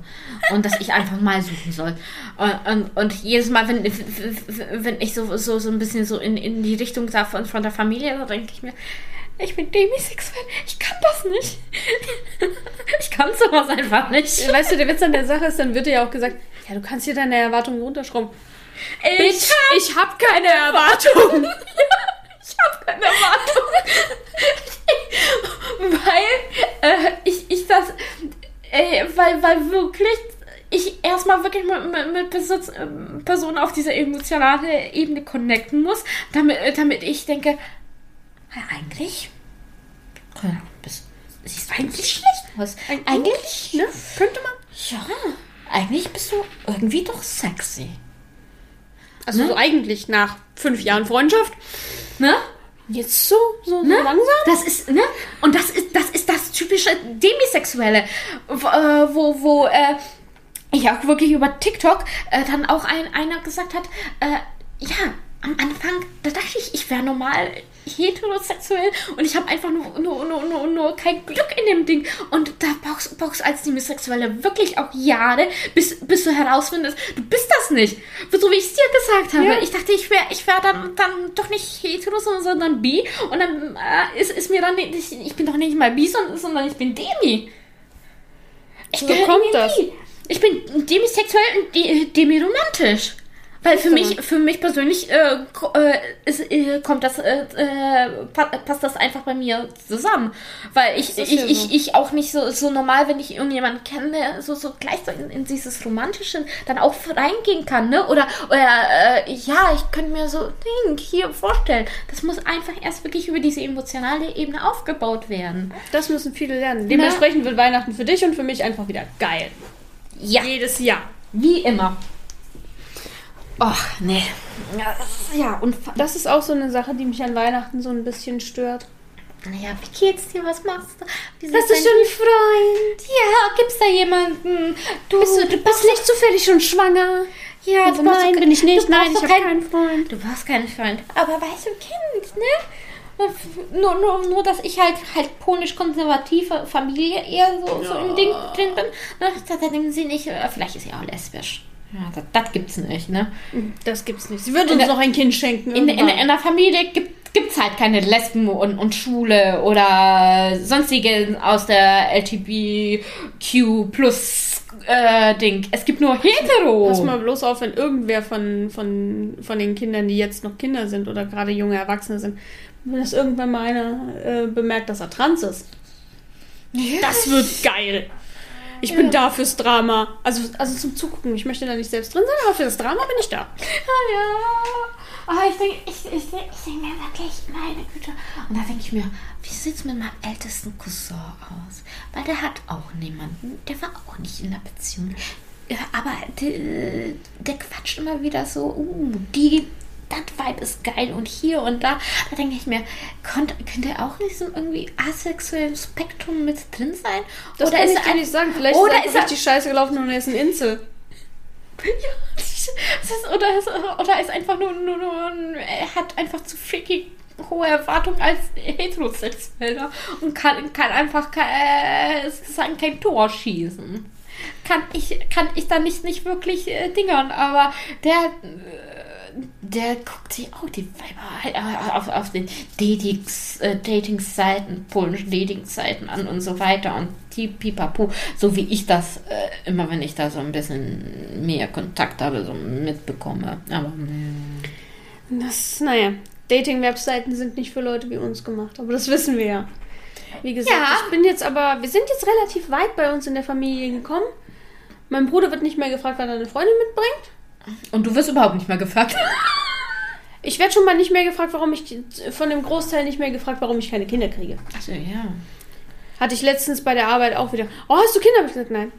Und dass ich einfach mal suchen soll. Und, und, und, jedes Mal, wenn, wenn ich so, so, so ein bisschen so in, in die Richtung da von, von der Familie, da denke ich mir, ich bin demisexuell, ich kann das nicht. ich kann sowas einfach nicht. Weißt du, der Witz an der Sache ist, dann wird dir ja auch gesagt, ja, du kannst hier deine Erwartungen runterschrauben. Ich, Bitch, hab ich hab keine Erwartungen. ich hab keine Erwartungen. weil äh, ich, ich das, äh, weil, weil wirklich ich erstmal wirklich mit, mit, mit Besitz, äh, Personen auf dieser emotionalen Ebene connecten muss, damit, damit ich denke, ja, eigentlich. Ja, das sieht eigentlich schlecht aus. Eig eigentlich, ne? Könnte man. Ja, eigentlich bist du irgendwie doch sexy. Also ne? so eigentlich nach fünf Jahren Freundschaft. Ne? Jetzt so, so, ne? so langsam? Das ist, ne? Und das ist, das ist das typische Demisexuelle, wo, äh, wo, wo äh, ich auch wirklich über TikTok äh, dann auch ein, einer gesagt hat, äh, ja, am Anfang, da dachte ich, ich wäre normal heterosexuell und ich habe einfach nur, nur, nur, nur, nur kein Glück in dem Ding. Und da brauchst du als Demisexuelle wirklich auch Jahre, bis, bis du herausfindest, du bist das nicht. So wie ich es dir gesagt habe. Ja. Ich dachte, ich wäre ich wär dann, dann doch nicht hetero, sondern, bi. Und dann äh, ist, ist mir dann nicht, ich, bin doch nicht mal bi, sondern, sondern ich bin Demi. Ich gehöre kommt das. Ich bin demisexuell und de demiromantisch. Weil für mich, für mich persönlich äh, äh, ist, äh, kommt das, äh, äh, pa passt das einfach bei mir zusammen. Weil ich, ich, ich, so. ich auch nicht so, so normal, wenn ich irgendjemanden kenne, der so, so gleich so in, in dieses Romantische dann auch reingehen kann, ne? Oder, oder äh, ja, ich könnte mir so Ding hier vorstellen. Das muss einfach erst wirklich über diese emotionale Ebene aufgebaut werden. Das müssen viele lernen. Dementsprechend wird Weihnachten für dich und für mich einfach wieder geil. Ja. Jedes Jahr. Wie immer. Ach, nee. Ja, das ist- ja und Das ist auch so eine Sache, die mich an Weihnachten so ein bisschen stört. Naja, wie geht's dir? Was machst du? Hast du schon einen Freund? Ja, gibt's da jemanden? Du, Bist du, du bist nicht zufällig schon schwanger? ja, Also du nein, doch- bin ich nicht. Nein, ich habe keinen Freund. Du brauchst keinen Freund. Aber weißt du, Kind, ne? Nur, nur, nur, dass ich halt halt polnisch-konservative Familie eher so, so im Ding drin bin. Ne? Denken sie nicht, äh, vielleicht ist sie auch lesbisch. Ja, das, das gibt's nicht, ne? Das gibt's nicht. Sie wird In uns der- noch ein Kind schenken. In, in, in der Familie gibt gibt's halt keine Lesben und, und Schwule oder sonstige aus der LGBTQ plus äh, Ding. Es gibt nur hetero. Pass mal bloß auf, wenn irgendwer von, von, von den Kindern, die jetzt noch Kinder sind oder gerade junge Erwachsene sind, wenn das irgendwann mal einer äh, bemerkt, dass er trans ist. Das wird geil. Ich bin da fürs Drama. Also, also zum Zugucken. Ich möchte da nicht selbst drin sein, aber für das Drama bin ich da. Ah, ja. Aber ich denke, ich, ich, denk- ich denke mir wirklich, meine Güte. Und da denke ich mir, wie sieht's mit meinem ältesten Cousin aus? Weil der hat auch niemanden, der war auch nicht in einer Beziehung. Ja, aber der, der quatscht immer wieder so, uh, die, das Vibe ist geil und hier und da. Da denke ich mir, konnt, könnte er auch in diesem irgendwie asexuellen Spektrum mit drin sein? Das kann ist ich er nicht sagen. Vielleicht oder ist er ist er- richtig scheiße gelaufen und er ist ein Insel. Ja, ist, oder, ist, oder ist einfach nur, nur, nur er hat einfach zu freaky hohe Erwartungen als Heterosexueller und kann, kann einfach kein, äh, kein Tor schießen. Kann ich, kann ich da nicht, nicht wirklich äh, dingern, aber der, äh, der guckt sich auch die Weiber auf, auf den äh, Dating-Seiten, polnischen Dating-Seiten an und so weiter und die pipapo, so wie ich das äh, immer, wenn ich da so ein bisschen mehr Kontakt habe, so mitbekomme. Aber mm, Das, naja, Dating-Webseiten sind nicht für Leute wie uns gemacht, aber das wissen wir ja. Wie gesagt, Ja. ich bin jetzt aber, wir sind jetzt relativ weit bei uns in der Familie gekommen. Mein Bruder wird nicht mehr gefragt, weil er eine Freundin mitbringt. Und du wirst überhaupt nicht mehr gefragt. Ich werde schon mal nicht mehr gefragt, warum ich, von dem Großteil nicht mehr gefragt, warum ich keine Kinder kriege. Achso, ja. Hatte ich letztens bei der Arbeit auch wieder. Oh, hast du Kinder? Hab ich gesagt, nein.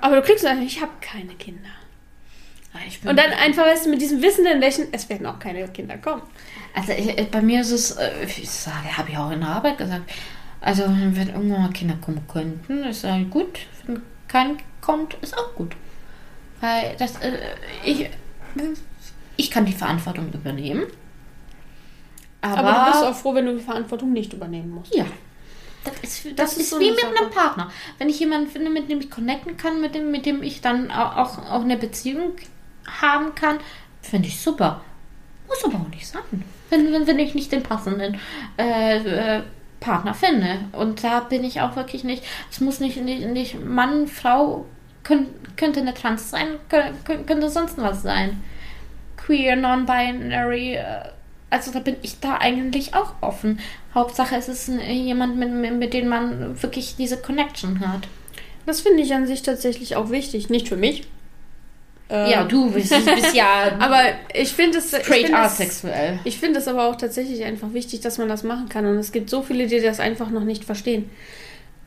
Aber du kriegst eine. Ich habe keine Kinder. Bin, Und dann einfach, weißt du, mit diesem Wissen in welchen, es werden auch keine Kinder kommen. Also ich, äh, bei mir ist es, äh, ich sage, habe ich auch in der Arbeit gesagt, also wenn irgendwann mal Kinder kommen könnten, ist ja gut. Wenn kein kommt, ist auch gut. Weil das, äh, ich, ich kann die Verantwortung übernehmen. Aber, Aber, du bist auch froh, wenn du die Verantwortung nicht übernehmen musst. ja. Das ist, das Das ist, ist so wie mit Sache. einem Partner. Wenn ich jemanden finde, mit dem ich connecten kann, mit dem, mit dem ich dann au- auch, auch eine Beziehung haben kann, finde ich super. Muss aber auch nicht sein. Wenn, wenn, wenn ich nicht den passenden äh, äh, Partner finde. Und da bin ich auch wirklich nicht, es muss nicht, nicht, nicht Mann, Frau, könnt, könnte eine Trans sein, könnte, könnte sonst was sein. Queer, non-binary, äh, also da bin ich da eigentlich auch offen. Hauptsache es ist jemand, mit, mit, dem man wirklich diese Connection hat. Das finde ich an sich tatsächlich auch wichtig. Nicht für mich. Äh, Ja, du bist, bist ja Aber ich finde es. straight finde es- asexuell. Ich finde es aber auch tatsächlich einfach wichtig, dass man das machen kann. Und es gibt so viele, die das einfach noch nicht verstehen.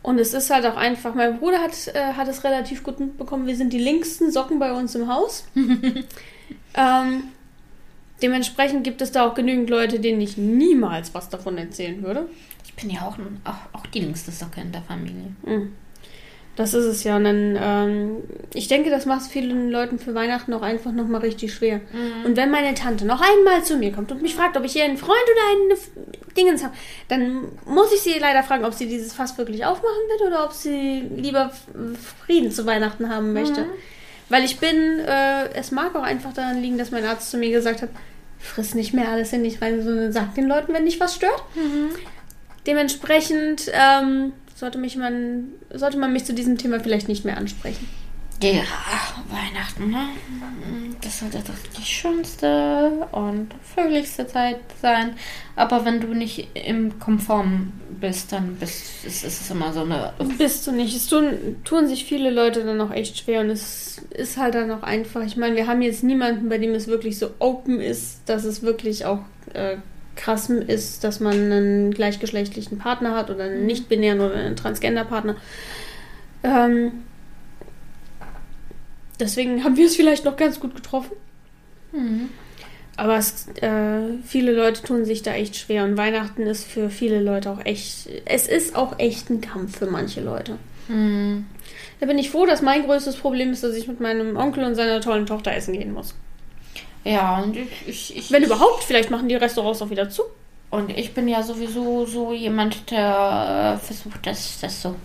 Und es ist halt auch einfach, mein Bruder hat, äh, hat es relativ gut mitbekommen. Wir sind die linksten Socken bei uns im Haus. ähm, dementsprechend gibt es da auch genügend Leute, denen ich niemals was davon erzählen würde. Ich bin ja auch, auch, auch die längste Socke in der Familie. Mhm. Das ist es ja. Und dann, ähm, ich denke, das macht es vielen Leuten für Weihnachten auch einfach nochmal richtig schwer. Mhm. Und wenn meine Tante noch einmal zu mir kommt und mich fragt, ob ich hier einen Freund oder einen F- Dingens habe, dann muss ich sie leider fragen, ob sie dieses Fass wirklich aufmachen wird oder ob sie lieber Frieden zu Weihnachten haben möchte. Mhm. Weil ich bin, äh, es mag auch einfach daran liegen, dass mein Arzt zu mir gesagt hat, friss nicht mehr alles in dich rein, sondern sag den Leuten, wenn dich was stört. Dementsprechend ähm, sollte, mich man, sollte man mich zu diesem Thema vielleicht nicht mehr ansprechen. Ja, Weihnachten, ne? Das sollte doch die schönste und fröhlichste Zeit sein. Aber wenn du nicht im Konform bist, dann bist, ist, ist es immer so eine. Bist du nicht. Es tun, tun sich viele Leute dann auch echt schwer und es ist halt dann auch einfach. Ich meine, wir haben jetzt niemanden, bei dem es wirklich so open ist, dass es wirklich auch äh, krass ist, dass man einen gleichgeschlechtlichen Partner hat oder einen nicht-binären oder einen Transgender-Partner. Ähm, deswegen haben wir es vielleicht noch ganz gut getroffen. Hm. Aber es, äh, viele Leute tun sich da echt schwer und Weihnachten ist für viele Leute auch echt. Es ist auch echt ein Kampf für manche Leute. Hm. Da bin ich froh, dass mein größtes Problem ist, dass ich mit meinem Onkel und seiner tollen Tochter essen gehen muss. Ja, und ich, ich, ich Wenn überhaupt, vielleicht machen die Restaurants auch wieder zu. Und ich bin ja sowieso so jemand, der äh, versucht, das, das so.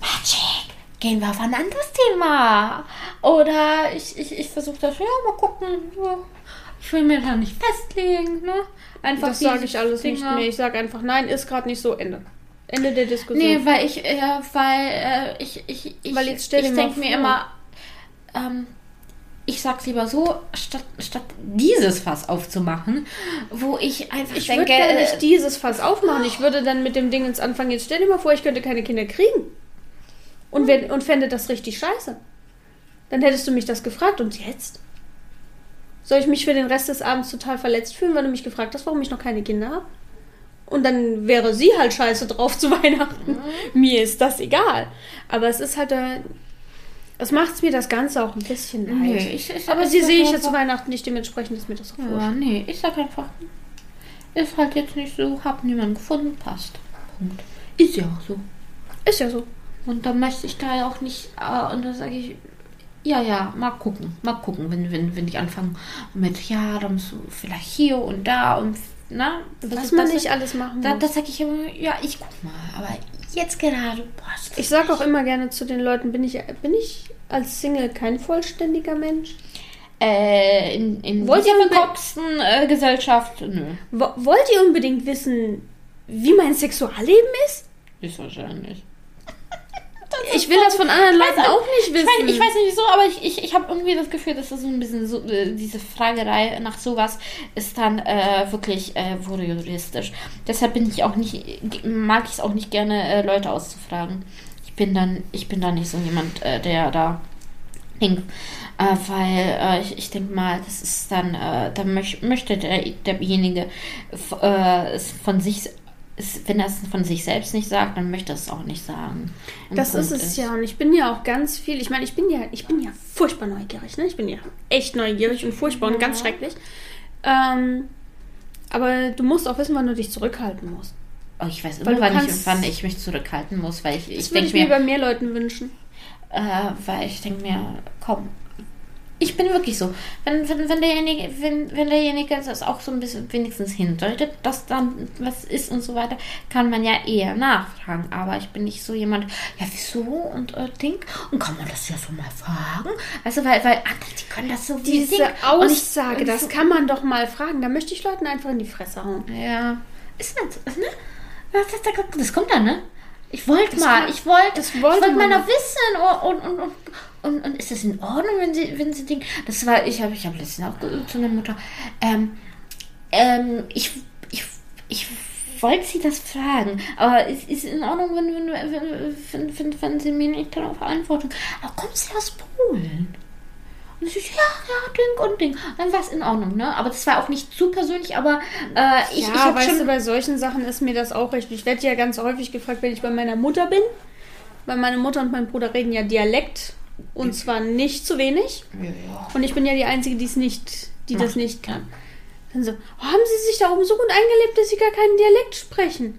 Magic! Gehen wir auf ein anderes Thema. Oder ich, ich, ich versuche das, ja, mal gucken. Ja. Ich will mir da nicht festlegen, ne? Einfach das sage ich alles nicht Dinger. mehr. Ich sage einfach, nein, ist gerade nicht so, Ende. Ende der Diskussion. Nee, weil ich, äh, weil äh, ich, ich, ich, Weil jetzt stell ich denke mir immer, ähm, ich sag's lieber so, statt, statt dieses Fass aufzumachen, wo ich einfach ich denke, würde gar äh, nicht dieses Fass aufmachen. Ich würde dann mit dem Ding ins Anfangen. Jetzt stell dir mal vor, ich könnte keine Kinder kriegen. Und, wenn, und fände das richtig scheiße. Dann hättest du mich das gefragt. Und jetzt? Soll ich mich für den Rest des Abends total verletzt fühlen, weil du mich gefragt hast, warum ich noch keine Kinder habe? Und dann wäre sie halt scheiße drauf zu Weihnachten. Mir ist das egal. Aber es ist halt. Äh, es macht mir das Ganze auch ein bisschen leid. Nee, ich- ich- Aber ich sie sehe ich ja zu Weihnachten nicht, dementsprechend ist mir das auch Ja, wurscht. nee, ich sag einfach, ist halt jetzt nicht so, hab niemanden gefunden, passt. Punkt. Ist ja auch so. Ist ja so. Und dann möchte ich da auch nicht, äh, und dann sage ich, ja, ja, mal gucken, mal gucken, wenn, wenn, wenn die anfangen mit, ja, dann musst du vielleicht hier und da und, na, Was man das- nicht alles machen Da, muss. das sage ich immer, ja, ich guck mal, aber jetzt gerade passt. Ich sage auch immer gerne zu den Leuten, bin ich, bin ich als Single kein vollständiger Mensch? Äh, in, in Wollt ihr dieser verkorksten äh, Gesellschaft, nö, Wo, wollt ihr unbedingt wissen, wie mein Sexualleben ist? ist wahrscheinlich. Ich will das von anderen Leuten auch nicht Ich wissen. weiß, ich weiß nicht wieso, aber ich, ich, ich habe irgendwie das Gefühl, dass das so ein bisschen so, äh, diese Fragerei nach sowas ist dann äh, wirklich äh, voyeuristisch. Deshalb bin ich auch nicht, mag ich es auch nicht gerne, äh, Leute auszufragen. Ich bin dann, ich bin da nicht so jemand, äh, der da hinkt. Äh, weil ich, ich denke mal, das ist dann, äh, da möch, möchte der, derjenige es von sich, es, wenn er es von sich selbst nicht sagt, dann möchte er es auch nicht sagen. Das ist Punkt es ja. Und ich bin ja auch ganz viel. Ich meine, ich bin ja, ich bin ja furchtbar neugierig. Ne? Ich bin ja echt neugierig und furchtbar und ganz Ja. schrecklich. Ähm, aber du musst auch wissen, wann du dich zurückhalten musst. Oh, ich weiß immer, wann ich, wann ich mich zurückhalten muss, weil ich, Das ich würde denke ich mir mir, bei mehr Leuten wünschen. äh, weil ich denke mir, komm, ich bin wirklich so. Wenn, wenn, wenn derjenige, wenn, wenn derjenige das auch so ein bisschen wenigstens hindeutet, dass dann was ist und so weiter, kann man ja eher nachfragen. Aber ich bin nicht so jemand, ja, wieso und äh, Ding? Und kann man das ja so mal fragen? Also, weil, weil andere, die können das so wie Diese Ding. Und ich- Aussage, und das so- kann man doch mal fragen. Da möchte ich Leuten einfach in die Fresse hauen. Ja. Ist das, ne? Das, das, das kommt dann, ne? Ich wollte mal, ich wollte, ich wollte mal noch wissen und, und, und, und, und ist das in Ordnung, wenn sie, wenn sie Ding, das war, ich habe, ich habe letztens auch ge- zu einer Mutter, ähm, ähm, ich, ich, ich wollte sie das fragen, aber es ist in Ordnung, wenn, wenn, wenn, wenn, wenn, wenn sie mir nicht darauf antworten. Aber kommt sie aus Polen? Und ich, ja, ja, Ding und Ding. Dann war es in Ordnung, ne? Aber das war auch nicht zu persönlich, aber äh, ich, ja, ich habe schon... du, bei solchen Sachen ist mir das auch recht. Ich werde ja ganz häufig gefragt, wenn ich bei meiner Mutter bin. Weil meine Mutter und mein Bruder reden ja Dialekt. Und zwar nicht zu wenig. ja. Und ich bin ja die Einzige, die es nicht, die das Macht. nicht kann. Dann so, oh, haben Sie sich da oben so gut eingelebt, dass Sie gar keinen Dialekt sprechen?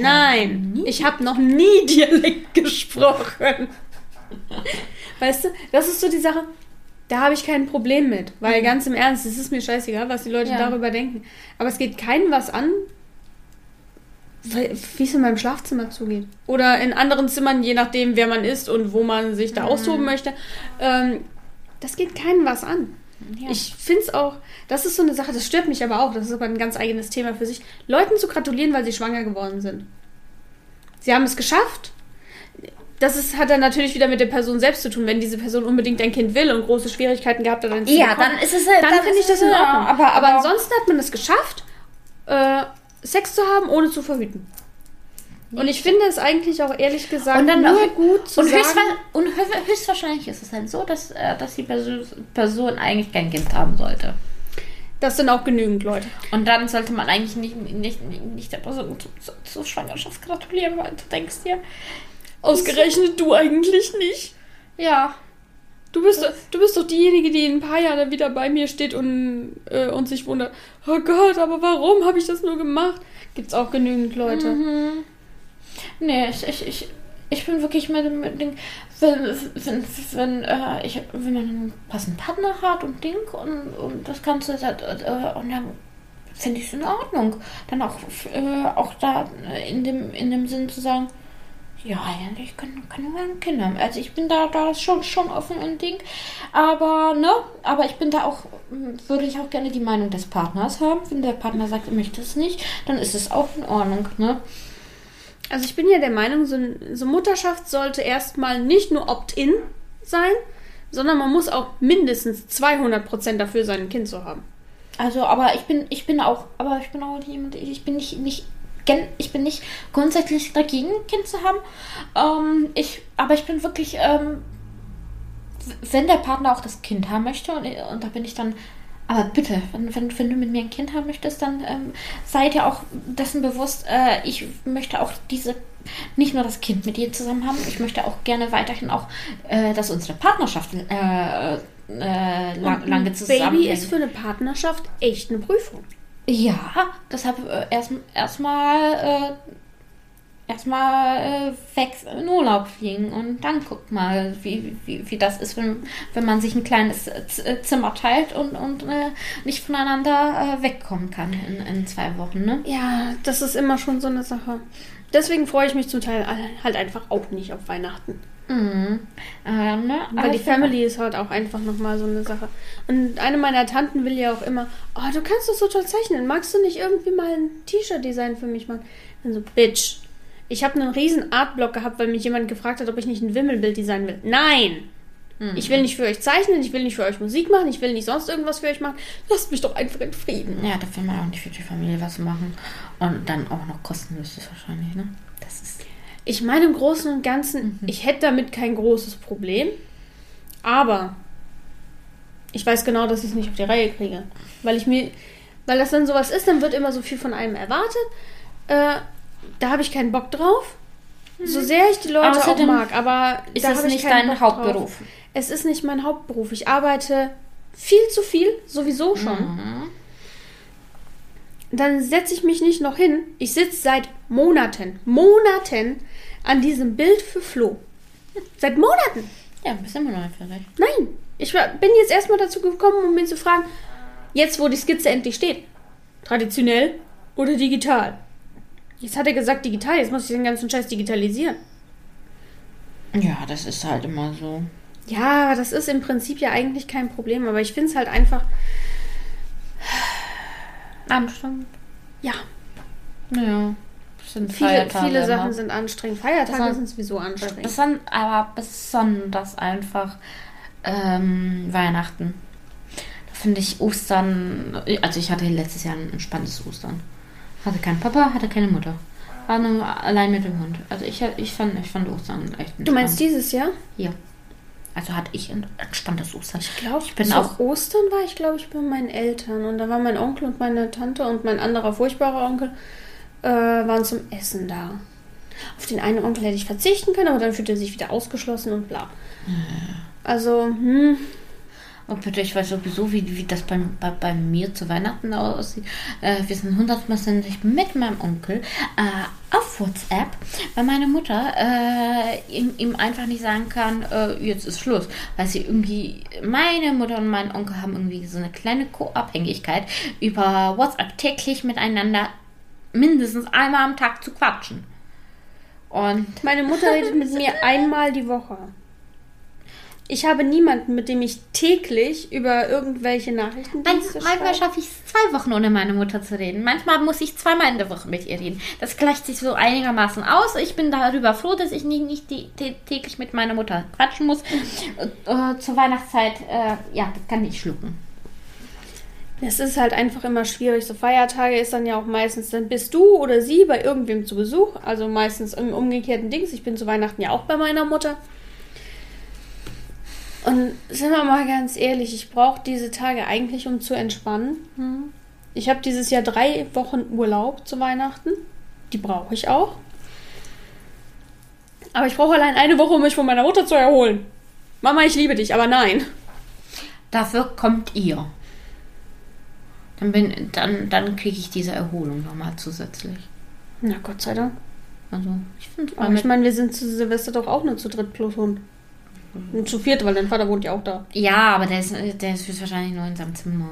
Nein, ich habe noch nie Dialekt gesprochen. Weißt du, das ist so die Sache, da habe ich kein Problem mit. Weil ganz im Ernst, es ist mir scheißegal, was die Leute Ja. darüber denken. Aber es geht keinem was an, wie es in meinem Schlafzimmer zugeht. Oder in anderen Zimmern, je nachdem, wer man ist und wo man sich da austoben möchte. Ähm, das geht keinem was an. Ja. Ich finde es auch, das ist so eine Sache, das stört mich aber auch, das ist aber ein ganz eigenes Thema für sich, Leuten zu gratulieren, weil sie schwanger geworden sind. Sie haben es geschafft. Das ist, hat dann natürlich wieder mit der Person selbst zu tun, wenn diese Person unbedingt ein Kind will und große Schwierigkeiten gehabt hat, zu Ja, bekommen, dann ist es dann finde ich das in ja, Ordnung. Aber, aber aber, ansonsten hat man es geschafft, äh, Sex zu haben, ohne zu verhüten. Und ich finde es eigentlich auch ehrlich gesagt Und dann nur gut zu und, sagen. und hö- höchstwahrscheinlich ist es halt so, dass, äh, dass die Person, Person eigentlich kein Kind haben sollte. Das sind auch genügend Leute. Und dann sollte man eigentlich nicht, nicht, nicht, der Person zu, zu, zur Schwangerschaft gratulieren, weil du denkst dir, Ausgerechnet du eigentlich nicht. ja, Du bist, du bist doch diejenige, die in ein paar Jahren wieder bei mir steht und, äh, und sich wundert, oh Gott, aber warum habe ich das nur gemacht? Gibt's auch genügend Leute. Mhm. Nee, ich, ich, ich, ich bin wirklich mit dem mit dem- wenn, wenn, wenn, äh, ich, wenn man einen passenden Partner hat und Ding und, und das Ganze, äh, und dann finde ich es in Ordnung. Dann auch, äh, auch da in dem, in dem Sinn zu sagen, ja, eigentlich können, wir ein Kind haben. Also ich bin da, da schon, schon offen und Ding. Aber, ne, aber ich bin da auch, mh, würde ich auch gerne die Meinung des Partners haben. Wenn der Partner sagt, er möchte es nicht, dann ist es auch in Ordnung, ne? Also ich bin ja der Meinung, so, so Mutterschaft sollte erstmal nicht nur Opt-in sein, sondern man muss auch mindestens 200% dafür sein, ein Kind zu haben. Also, aber ich bin, ich bin auch, aber ich bin auch jemand, ich bin nicht, nicht, ich bin nicht grundsätzlich dagegen, ein Kind zu haben. Ähm, ich, aber ich bin wirklich, ähm, wenn der Partner auch das Kind haben möchte und, und da bin ich dann, aber bitte, wenn, wenn, wenn du mit mir ein Kind haben möchtest, dann ähm, sei dir auch dessen bewusst, äh, ich möchte auch diese, nicht nur das Kind mit dir zusammen haben, ich möchte auch gerne weiterhin auch, äh, dass unsere Partnerschaft äh, äh, lang, lange zusammen Baby ist für eine Partnerschaft echt eine Prüfung. Ja, deshalb äh, erst erstmal äh, erstmal äh, weg in Urlaub fliegen und dann guckt mal, wie, wie, wie das ist, wenn, wenn man sich ein kleines äh, äh, Zimmer teilt und, und äh, nicht voneinander äh, wegkommen kann in, in zwei Wochen, ne? Ja, das ist immer schon so eine Sache. Deswegen freue ich mich zum Teil halt einfach auch nicht auf Weihnachten. Mhm. Äh, ne? Weil die ich find- Family ist halt auch einfach nochmal so eine Sache. Und eine meiner Tanten will ja auch immer, oh, du kannst doch so toll zeichnen. Magst du nicht irgendwie mal ein T-Shirt-Design für mich machen? Dann so, Bitch. Ich habe einen riesen Artblock gehabt, weil mich jemand gefragt hat, ob ich nicht ein Wimmelbild designen will. Nein! Ich will nicht für euch zeichnen, ich will nicht für euch Musik machen, ich will nicht sonst irgendwas für euch machen. Lasst mich doch einfach in Frieden. Ja, da will man auch nicht für die Familie was machen. Und dann auch noch kostenlos ist wahrscheinlich, ne? Ich meine im Großen und Ganzen, ich hätte damit kein großes Problem. Aber ich weiß genau, dass ich es nicht auf die Reihe kriege. Weil ich mir, weil das dann sowas ist, dann wird immer so viel von einem erwartet. Äh, da habe ich keinen Bock drauf. So sehr ich die Leute auch Außerdem mag, aber Ist da das nicht dein Bock drauf. Hauptberuf? Es ist nicht mein Hauptberuf. Ich arbeite viel zu viel, sowieso schon. Mhm. Dann setze ich mich nicht noch hin. Ich sitze seit Monaten, Monaten an diesem Bild für Flo. Seit Monaten. Ja, bist immer noch fertig. Nein. Ich war- bin jetzt erstmal dazu gekommen, um mir zu fragen, jetzt wo die Skizze endlich steht, traditionell oder digital? Jetzt hat er gesagt digital, jetzt muss ich den ganzen Scheiß digitalisieren. Ja, das ist halt immer so. Ja, das ist im Prinzip ja eigentlich kein Problem, aber ich finde es halt einfach, Anstrengend. ja, Ja. Sind viele, Feiertage viele immer. Sachen sind anstrengend. Feiertage Das sind sowieso anstrengend. Beson aber besonders einfach ähm, Weihnachten. Da finde ich Ostern. Also ich hatte letztes Jahr ein entspanntes Ostern. Hatte keinen Papa, hatte keine Mutter. War nur allein mit dem Hund. Also ich, ich, fand, ich fand Ostern echt entspannt. Du meinst dieses Jahr? Ja. Also hatte ich ein entspanntes Ostern. Ich glaube, Ich bin zu auch- Ostern war ich, glaube ich, bei meinen Eltern. Und da war mein Onkel und meine Tante und mein anderer furchtbarer Onkel äh, waren zum Essen da. Auf den einen Onkel hätte ich verzichten können, aber dann fühlte er sich wieder ausgeschlossen und bla. Also, hm, Oh bitte, ich weiß sowieso, wie, wie das bei, bei, bei mir zu Weihnachten aussieht. Äh, wir sind hundertprozentig mit meinem Onkel äh, auf WhatsApp, weil meine Mutter äh, ihm, ihm einfach nicht sagen kann, äh, jetzt ist Schluss. Weil sie irgendwie, meine Mutter und mein Onkel haben irgendwie so eine kleine Co-Abhängigkeit, über WhatsApp täglich miteinander mindestens einmal am Tag zu quatschen. Und Meine Mutter redet mit mir einmal die Woche. Ich habe niemanden, mit dem ich täglich über irgendwelche Nachrichten Manchmal manchmal schaffe ich es zwei Wochen ohne meine Mutter zu reden. Manchmal muss ich zweimal in der Woche mit ihr reden. Das gleicht sich so einigermaßen aus. Ich bin darüber froh, dass ich nicht, nicht die, tä- täglich mit meiner Mutter quatschen muss. Äh, zur Weihnachtszeit, äh, ja, das kann ich schlucken. Es ist halt einfach immer schwierig. So Feiertage ist dann ja auch meistens, dann bist du oder sie bei irgendwem zu Besuch. Also meistens im umgekehrten Dings. Ich bin zu Weihnachten ja auch bei meiner Mutter. Und sind wir mal ganz ehrlich, ich brauche diese Tage eigentlich, um zu entspannen. Ich habe dieses Jahr drei Wochen Urlaub zu Weihnachten. Die brauche ich auch. Aber ich brauche allein eine Woche, um mich von meiner Mutter zu erholen. Mama, ich liebe dich, aber nein. Dafür kommt ihr. Dann, bin, dann, dann kriege ich diese Erholung nochmal zusätzlich. Na Gott sei Dank. Also, ich finde Aber ich meine, wir sind zu Silvester doch auch nur zu dritt plus Hund. Und zu viert, weil dein Vater wohnt ja auch da. Ja, aber der ist, der ist höchstwahrscheinlich nur in seinem Zimmer.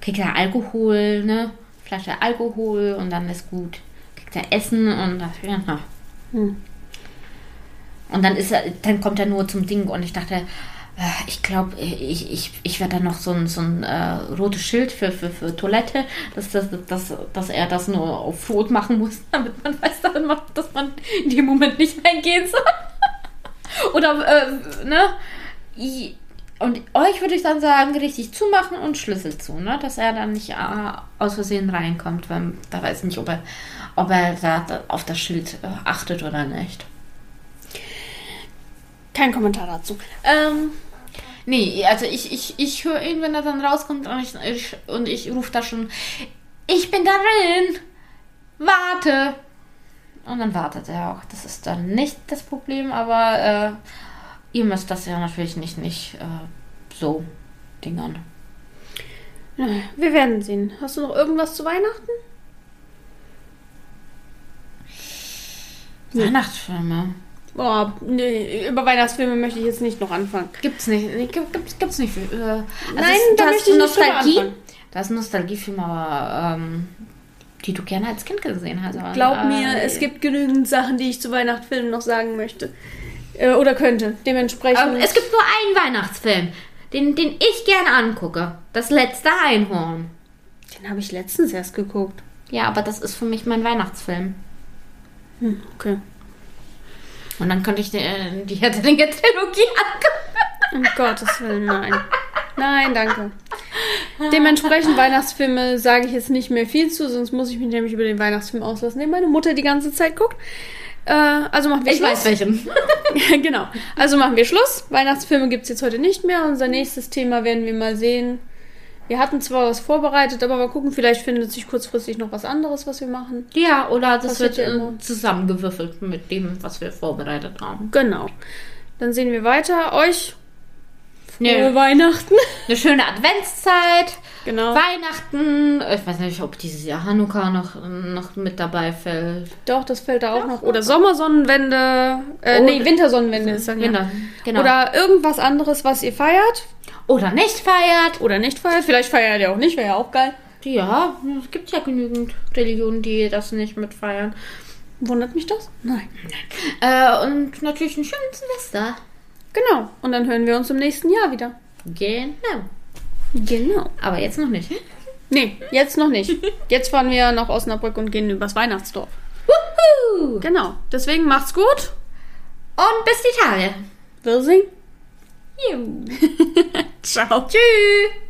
Kriegt er Alkohol, ne? Flasche Alkohol und dann ist gut. Kriegt er Essen und das, ja. na. Hm. Und dann ist er, dann kommt er nur zum Ding und ich dachte, ich glaube, ich, ich, ich werde da noch so ein, so ein äh, rotes Schild für, für, für Toilette, dass, dass, dass, dass er das nur auf Rot machen muss, damit man weiß, dass man, in dem Moment nicht reingehen soll. Oder, äh, ne? Und euch würde ich dann sagen, richtig zumachen und Schlüssel zu, ne? Dass er dann nicht äh, aus Versehen reinkommt, weil da weiß nicht, ob er, ob er da, da auf das Schild äh, achtet oder nicht. Kein Kommentar dazu. Ähm, Nee, also ich, ich, ich höre ihn, wenn er dann rauskommt und ich, ich, und ich rufe da schon, ich bin darin, warte. Und dann wartet er auch. Das ist dann nicht das Problem, aber äh, ihr müsst das ja natürlich nicht, nicht äh, so dingern. wir werden sehen. Hast du noch irgendwas zu Weihnachten? Weihnachtsfilme. Boah, nee, über Weihnachtsfilme möchte ich jetzt nicht noch anfangen. Gibt's nicht. Gibt's, gibt's nicht. Äh, also Nein, es- da das möchte ich nicht Nostalgie. anfangen. Das ist ein Nostalgiefilm, aber ähm, die du gerne als Kind gesehen hast. aber, Glaub äh, mir, es gibt genügend Sachen, die ich zu Weihnachtsfilmen noch sagen möchte. Äh, oder könnte. Dementsprechend. Ähm, es gibt nur einen Weihnachtsfilm, den, den ich gerne angucke. Das letzte Einhorn. den habe ich letztens erst geguckt. Ja, aber das ist für mich mein Weihnachtsfilm. Hm, okay. Und dann könnte ich die, äh, die Herr der Ringe Trilogie angucken. Um Gottes Willen, nein. Nein, danke. Dementsprechend Weihnachtsfilme sage ich jetzt nicht mehr viel zu, sonst muss ich mich nämlich über den Weihnachtsfilm auslassen, den meine Mutter die ganze Zeit guckt. Äh, also machen wir Ich Schluss. weiß welchen. genau. Also machen wir Schluss. Weihnachtsfilme gibt es jetzt heute nicht mehr. Unser nächstes Thema werden wir mal sehen. Wir hatten zwar was vorbereitet, aber mal gucken, vielleicht findet sich kurzfristig noch was anderes, was wir machen. Ja, oder das Passiert wird ja äh, zusammengewürfelt mit dem, was wir vorbereitet haben. Genau. Dann sehen wir weiter. Euch frohe Nee. Weihnachten. Eine schöne Adventszeit, Genau. Weihnachten. Ich weiß nicht, ob dieses Jahr Hanukkah noch, noch mit dabei fällt. Doch, das fällt da auch noch. Oder Sommersonnenwende. Äh, nee, Oder- Wintersonnenwende ist dann ja. Genau. genau. Oder irgendwas anderes, was ihr feiert. Oder nicht feiert. Oder nicht feiert. Vielleicht feiert ihr auch nicht, wäre ja auch geil. Ja, es gibt ja genügend Religionen, die das nicht mitfeiern. Wundert mich das? Nein. Äh, und natürlich ein schönes Silvester. Genau. Und dann hören wir uns im nächsten Jahr wieder. Genau. Genau. Aber jetzt noch nicht. Nee, jetzt noch nicht. Jetzt fahren wir nach Osnabrück und gehen übers Weihnachtsdorf. Wuhu! Genau. Deswegen macht's gut. Und bis die Tage. Wirsing. Ciao. Tschüss.